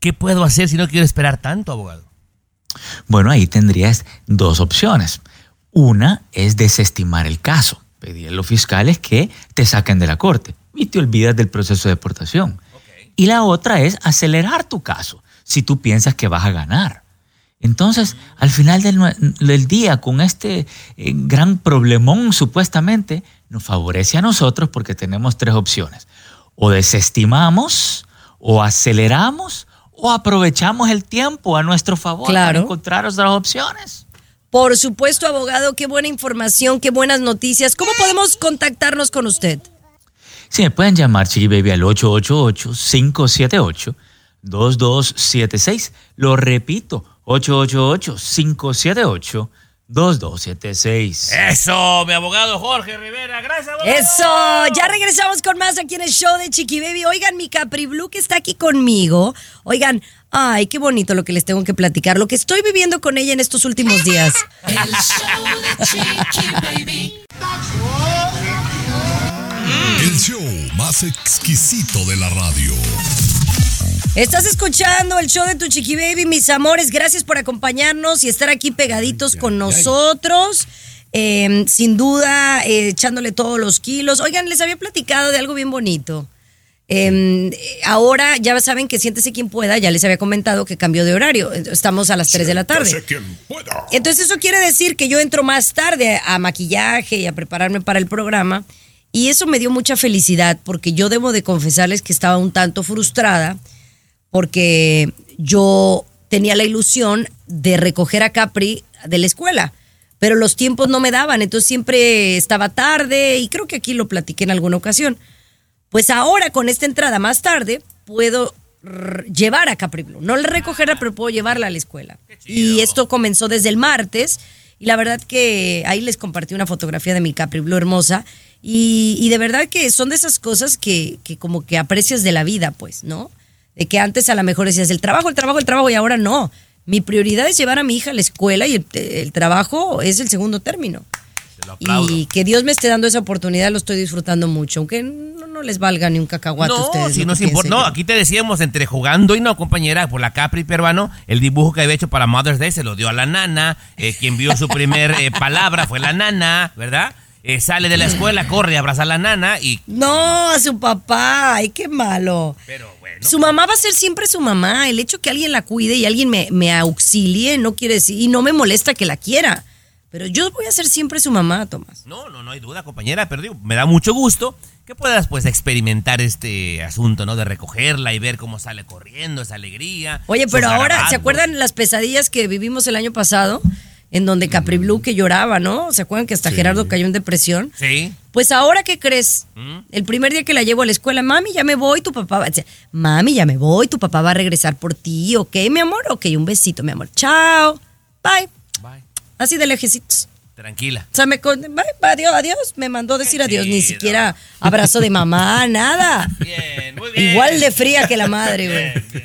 ¿Qué puedo hacer si no quiero esperar tanto, abogado? Bueno, ahí tendrías dos opciones. Una es desestimar el caso, pedir a los fiscales que te saquen de la corte y te olvidas del proceso de deportación. Y la otra es acelerar tu caso, si tú piensas que vas a ganar. Entonces, al final del día, con este eh, gran problemón supuestamente, nos favorece a nosotros porque tenemos tres opciones. O desestimamos, o aceleramos, o aprovechamos el tiempo a nuestro favor para Claro. encontrar otras opciones. Por supuesto, abogado, qué buena información, qué buenas noticias. ¿Cómo podemos contactarnos con usted? Sí, me pueden llamar, Chiqui Baby, al 888-578. 2276. Lo repito, 888-578-2276. Eso, mi abogado Jorge Rivera. Gracias, abogado. Eso, ya regresamos con más aquí en el show de Chiqui Baby. Oigan, mi Capri Blue que está aquí conmigo. Oigan, ay, qué bonito lo que les tengo que platicar, lo que estoy viviendo con ella en estos últimos días. (laughs) El show de Chiqui Baby. El show más exquisito de la radio. Estás escuchando el show de tu Chiqui Baby, mis amores. Gracias por acompañarnos y estar aquí pegaditos con nosotros. Eh, sin duda, eh, echándole todos los kilos. Oigan, les había platicado de algo bien bonito. Eh, ahora ya saben que siéntese quien pueda, ya les había comentado que cambió de horario. Estamos a las 3 de la tarde. Entonces eso quiere decir que yo entro más tarde a maquillaje y a prepararme para el programa. Y eso me dio mucha felicidad porque yo debo de confesarles que estaba un tanto frustrada porque yo tenía la ilusión de recoger a Capri de la escuela, pero los tiempos no me daban, entonces siempre estaba tarde y creo que aquí lo platiqué en alguna ocasión. Pues ahora con esta entrada más tarde puedo llevar a Capri Blue, no le recogerla, pero puedo llevarla a la escuela. Y esto comenzó desde el martes y la verdad que ahí les compartí una fotografía de mi Capri Blue hermosa y, y de verdad que son de esas cosas que, que como que aprecias de la vida, pues, ¿no? De que antes a lo mejor decías el trabajo, el trabajo, el trabajo y ahora no. Mi prioridad es llevar a mi hija a la escuela y el, el trabajo es el segundo término. Y que Dios me esté dando esa oportunidad, lo estoy disfrutando mucho, aunque no, no les valga ni un cacahuate No, ustedes. si piensen. No, aquí te decíamos, entre jugando y no, compañera, por la Capri peruano, el dibujo que había hecho para Mother's Day se lo dio a la nana. eh, quien vio su primer eh, palabra fue la nana, ¿verdad? Eh, sale de la escuela, corre, abraza a la nana y. No, a su papá, ay, qué malo. Su mamá va a ser siempre su mamá. El hecho que alguien la cuide y alguien me, me auxilie no quiere decir, y no me molesta que la quiera. Pero yo voy a ser siempre su mamá, Tomás. No, no, no hay duda, compañera, pero digo, me da mucho gusto que puedas pues experimentar este asunto, ¿no? De recogerla y ver cómo sale corriendo, esa alegría. Oye, pero ahora, ¿se acuerdan las pesadillas que vivimos el año pasado? En donde Capri Blue que lloraba, ¿no? ¿Se acuerdan que hasta Gerardo cayó en depresión? Sí. Pues ahora, ¿qué crees? ¿Mm? El primer día que la llevo a la escuela, mami, ya me voy, tu papá va a decir, mami, ya me voy, tu papá va a regresar por ti, ¿ok, mi amor? Ok, un besito, mi amor. Chao. Bye. Bye. Así de lejecitos. Tranquila. O sea, me con- bye, adiós, adiós. Me mandó decir adiós, ni siquiera abrazo de mamá, nada. Bien, muy bien. Igual de fría que la madre, güey.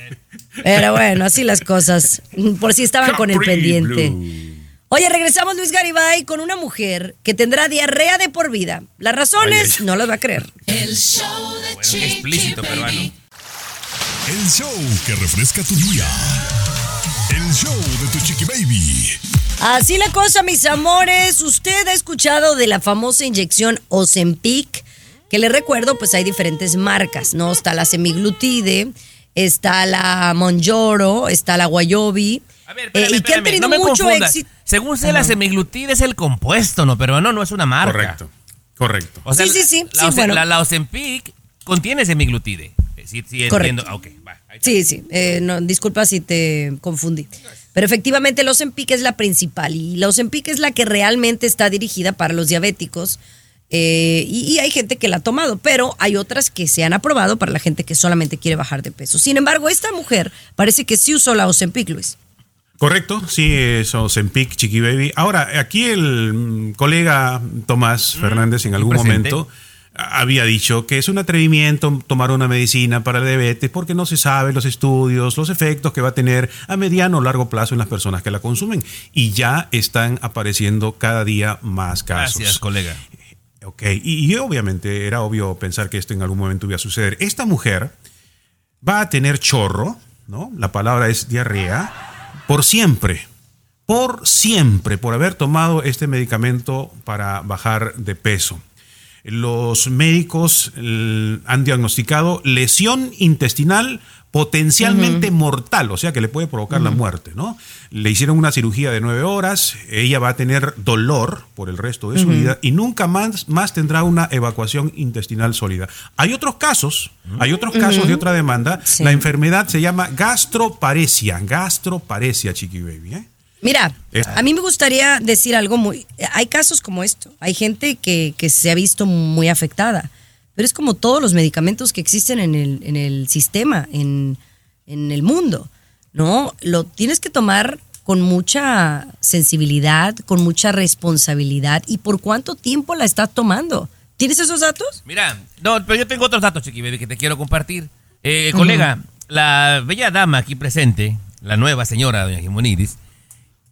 Pero bueno, así las cosas. Por si estaban con el pendiente. Blue. Oye, regresamos Luis Garibay con una mujer que tendrá diarrea de por vida. Las razones no las va a creer. El show de Chiqui explícito, peruano. Baby. El show que refresca tu día. El show de tu chiqui baby. Así la cosa, mis amores. Usted ha escuchado de la famosa inyección Ozempic, que le recuerdo, pues hay diferentes marcas, ¿no? Está la semiglutide, está la Monjoro, está la Guayobi. A ver, eh, espérame, y que han tenido no mucho confundas. éxito. Según sé, la semiglutida es el compuesto, ¿no? Pero no, no es una marca. Correcto. Correcto. O sea, Sí, sí, sí, La, sí, bueno. la, la Ozempic contiene semiglutide. Eh, Sí, sí, Correcto. entiendo. Ah, ok, va. Sí, sí, eh, no, disculpa si te confundí. Pero efectivamente la Ozempic es la principal y la Ozempic es la que realmente está dirigida para los diabéticos eh, y, y hay gente que la ha tomado, pero hay otras que se han aprobado para la gente que solamente quiere bajar de peso. Sin embargo, esta mujer parece que sí usó la Ozempic, Luis. Correcto, sí, eso, Zempic, Chiqui Baby. Ahora, aquí el mm, colega Tomás Fernández en algún presente. momento había dicho que es un atrevimiento tomar una medicina para diabetes porque no se sabe los estudios, los efectos que va a tener a mediano o largo plazo en las personas que la consumen. Y ya están apareciendo cada día más casos. Gracias, colega. Ok, y, y obviamente era obvio pensar que esto en algún momento iba a suceder. Esta mujer va a tener chorro, ¿no? La palabra es diarrea, por siempre. Por siempre, por haber tomado este medicamento para bajar de peso. Los médicos han diagnosticado lesión intestinal potencialmente mortal, o sea que le puede provocar la muerte, ¿no? Le hicieron una cirugía de nueve horas, ella va a tener dolor por el resto de su vida y nunca más, más tendrá una evacuación intestinal sólida. Hay otros casos, hay otros casos de otra demanda. Sí. La enfermedad se llama gastroparesia, gastroparesia, chiqui baby, ¿eh? Mira, Es- a mí me gustaría decir algo muy... Hay casos como esto. Hay gente que, que se ha visto muy afectada. Pero es como todos los medicamentos que existen en el, en el sistema. En, en el mundo, ¿no? Lo tienes que tomar con mucha sensibilidad, con mucha responsabilidad y por cuánto tiempo la estás tomando. ¿Tienes esos datos? Mira, no, pero yo tengo otros datos, Chiqui Baby, que te quiero compartir. Eh, Colega, la bella dama aquí presente, la nueva señora, doña Jimonidis,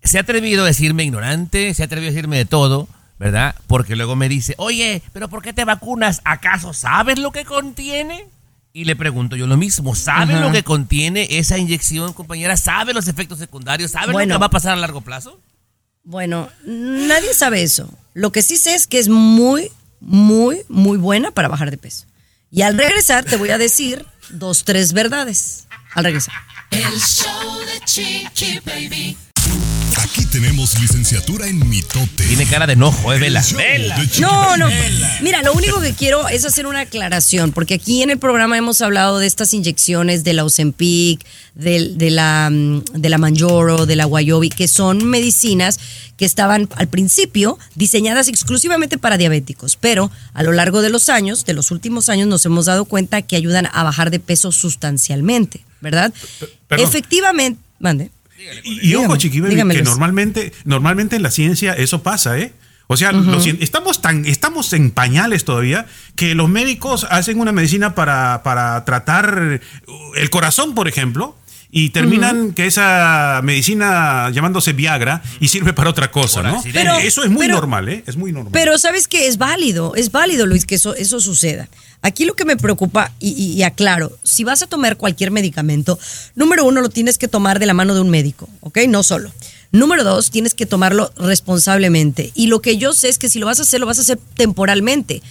se ha atrevido a decirme ignorante, se ha atrevido a decirme de todo, ¿verdad? Porque luego me dice, oye, pero ¿por qué te vacunas? ¿Acaso sabes lo que contiene? Y le pregunto yo lo mismo, ¿sabe Ajá. lo que contiene esa inyección, compañera? ¿Sabe los efectos secundarios? ¿Sabe Bueno. lo que va a pasar a largo plazo? Bueno, nadie sabe eso. Lo que sí sé es que es muy, muy, muy buena para bajar de peso. Y al regresar te voy a decir dos, tres verdades. Al regresar. El show de Chiqui Baby. Aquí tenemos licenciatura en mitote. Tiene cara de enojo, ¿eh? Vela. Vela. de No, no. Mira, lo único que quiero es hacer una aclaración, porque aquí en el programa hemos hablado de estas inyecciones de la Ozempic, del- de, la, mm, de la Manjaro, de la Guayobi, que son medicinas que estaban al principio diseñadas exclusivamente para diabéticos, pero a lo largo de los años, de los últimos años, nos hemos dado cuenta que ayudan a bajar de peso sustancialmente, ¿verdad? perdón. Efectivamente, mande. Y, y ojo, Chiqui que normalmente, normalmente en la ciencia eso pasa, ¿eh? O sea, estamos tan, estamos en pañales todavía que los médicos hacen una medicina para, para tratar el corazón, por ejemplo, y terminan que esa medicina llamándose Viagra y sirve para otra cosa, ¿no? Pero- eso es muy pero- normal, ¿eh? Es muy normal. Pero sabes que es válido, es válido, Luis, que eso, eso suceda. Aquí lo que me preocupa, y, y- y aclaro, si vas a tomar cualquier medicamento, número uno, lo tienes que tomar de la mano de un médico, ¿ok? No solo. Número dos, tienes que tomarlo responsablemente. Y lo que yo sé es que si lo vas a hacer, lo vas a hacer temporalmente.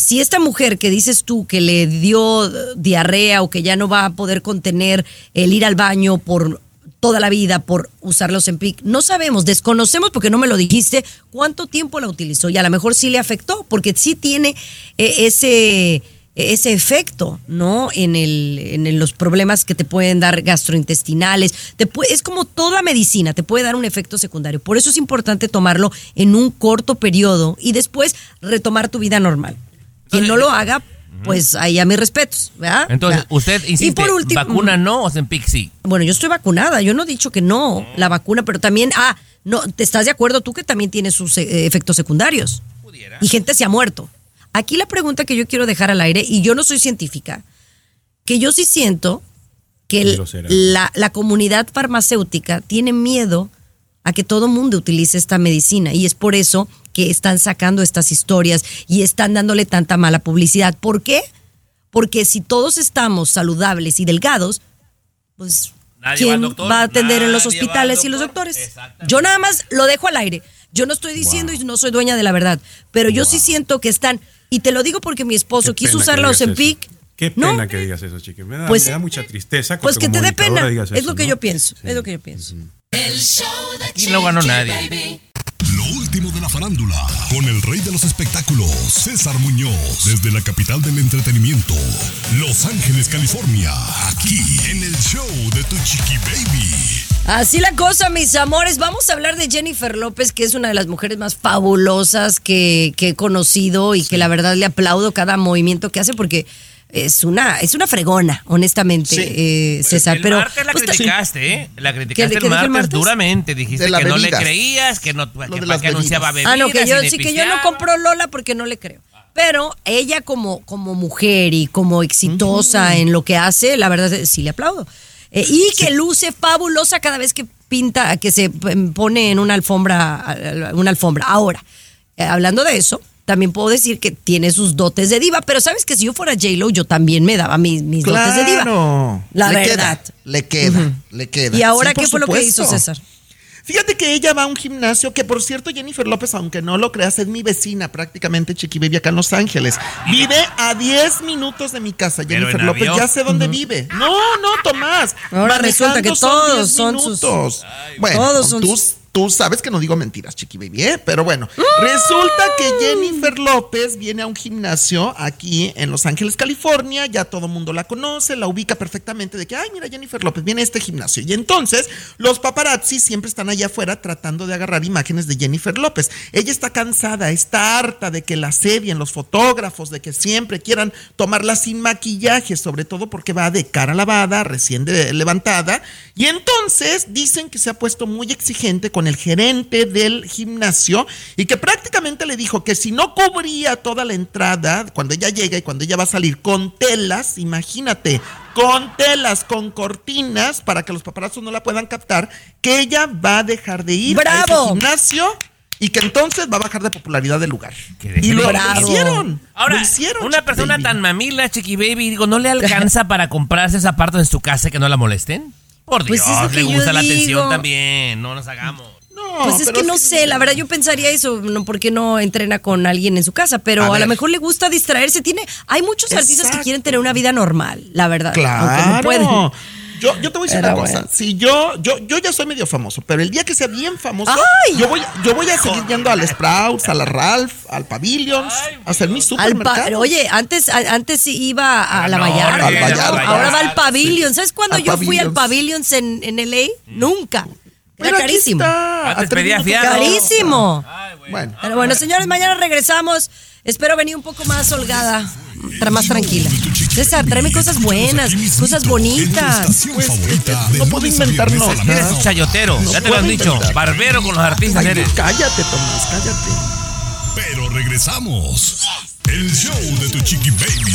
Si esta mujer que dices tú que le dio eh, diarrea o que ya no va a poder contener el ir al baño por toda la vida por usar los Empic. No sabemos, desconocemos porque no me lo dijiste cuánto tiempo la utilizó y a lo mejor sí le afectó porque sí tiene eh, ese ese efecto, ¿no? En, el, en los problemas que te pueden dar gastrointestinales. Te puede- es como toda medicina, te puede dar un efecto secundario. Por eso es importante tomarlo en un corto periodo y después retomar tu vida normal. Quien no lo haga, pues ahí a mis respetos, ¿verdad? Entonces, ¿Verdad? usted insiste, Y por último, ¿vacuna no o Zempic sí? bueno, yo estoy vacunada, yo no he dicho que no, la vacuna, pero también, ah, no, ¿te estás de acuerdo tú que también tiene sus eh, efectos secundarios? Y gente se ha muerto. Aquí la pregunta que yo quiero dejar al aire, y yo no soy científica, que yo sí siento que el- la, la comunidad farmacéutica tiene miedo a que todo mundo utilice esta medicina y es por eso que están sacando estas historias y están dándole tanta mala publicidad. ¿Por qué? Porque si todos estamos saludables y delgados, pues Nadie va al ¿quién doctor, va a atender en los hospitales y los doctor. doctores? Yo nada más lo dejo al aire. Yo no estoy diciendo y no soy dueña de la verdad, pero yo sí siento que están, y te lo digo porque mi esposo Qué quiso usar la Ozempic. Qué ¿no? pena que digas eso, chiqui. Me da, Pues- me da mucha tristeza Pues que te dé pena. Es eso, lo que ¿no? yo pienso. Es lo que yo pienso. El show de Aquí no ganó nadie. Baby. Lo último de la farándula, con el rey de los espectáculos, César Muñoz, desde la capital del entretenimiento, Los Ángeles, California, aquí en el show de Tu Chiqui Baby. Así la cosa, mis amores. Vamos a hablar de Jennifer López, que es una de las mujeres más fabulosas que, que he conocido y que la verdad le aplaudo cada movimiento que hace porque es una, es una fregona, honestamente, eh, César. el pero martes la pues, criticaste, ¿eh? La ¿Qué- criticaste qué el dije el martes, martes? duramente. Dijiste que no le creías, que no que anunciaba bebidas. Ah, no, que yo sí que yo no compro Lola porque no le creo. Pero ella como, como mujer y como exitosa en lo que hace, la verdad es- sí le aplaudo. Eh, y que luce fabulosa cada vez que pinta, que se pone en una alfombra, una alfombra. Ahora, eh, hablando de eso, también puedo decir que tiene sus dotes de diva, pero sabes que si yo fuera J-Lo, yo también me daba mis, mis dotes de diva. Claro. La le verdad. Queda, le queda, le queda. ¿Y ahora Sí, qué fue lo que hizo. César? Fíjate que ella va a un gimnasio que, por cierto, Jennifer López, aunque no lo creas, es mi vecina prácticamente, Chiqui Baby, acá en Los Ángeles. Vive a 10 minutos de mi casa, Jennifer en López. avión. Ya sé dónde vive. No, no, Tomás. Ahora resulta que todos 10 son sus-. Bueno, todos son tú, sus- Tú sabes que no digo mentiras, Chiqui Baby, ¿eh? Pero bueno, resulta que Jennifer López viene a un gimnasio aquí en Los Ángeles, California. Ya todo el mundo la conoce, la ubica perfectamente de que, ay, mira, Jennifer López viene a este gimnasio. Y entonces los paparazzi siempre están allá afuera tratando de agarrar imágenes de Jennifer López. Ella está cansada, está harta de que la sedien los fotógrafos, de que siempre quieran tomarla sin maquillaje, sobre todo porque va de cara lavada, recién de- levantada. Y entonces dicen que se ha puesto muy exigente con el gerente del gimnasio y que prácticamente le dijo que si no cubría toda la entrada cuando ella llega y cuando ella va a salir con telas, imagínate, con telas, con cortinas para que los paparazos no la puedan captar, que ella va a dejar de ir a ¡Bravo! ese gimnasio y que entonces va a bajar de popularidad del lugar. Y lo, hicieron. Ahora, lo hicieron, una persona Baby. tan mamila, Chiqui Baby, digo, ¿no le alcanza (laughs) para comprarse ese aparato en su casa que no la molesten? Por Pues Dios, es lo que le yo gusta la digo. atención también, no nos hagamos. Pues es que no sé, la verdad yo pensaría eso, no porque no entrena con alguien en su casa, pero A lo mejor le gusta distraerse. Tiene, hay muchos artistas que quieren tener una vida normal, la verdad. Claro. Aunque no pueden. Yo, yo te voy a decir Pero una cosa. bueno. Si yo, yo, yo ya soy medio famoso, pero el día que sea bien famoso, ¡Ay! yo voy, yo voy a seguir yendo al Sprouts, a la Ralph, al Pavilions, a hacer mi supermercado. oye, antes, a- antes sí iba a la no, Vallarta. al Vallarta. Ahora va al Sí. Pavilion. ¿Sabes cuándo yo fui al Pavilions. Pavilions en, en LA? Nunca. Era Pero aquí carísimo. está, Antes a tres pedía minutos fiado. de casa. Carísimo. Bueno, Pero bueno, señores, mañana regresamos. Espero venir un poco más holgada, más tranquila. César, tráeme cosas buenas, cosas bonitas. Estación favorita de no puedo lunes a inventar viernes a la nada. misma Eres chayotero, ya te lo han dicho. inventar. Barbero con los artistas ay, eres. cállate, Tomás, cállate. Pero regresamos. El show de tu chiqui baby.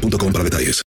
boostmobile.com para detalles.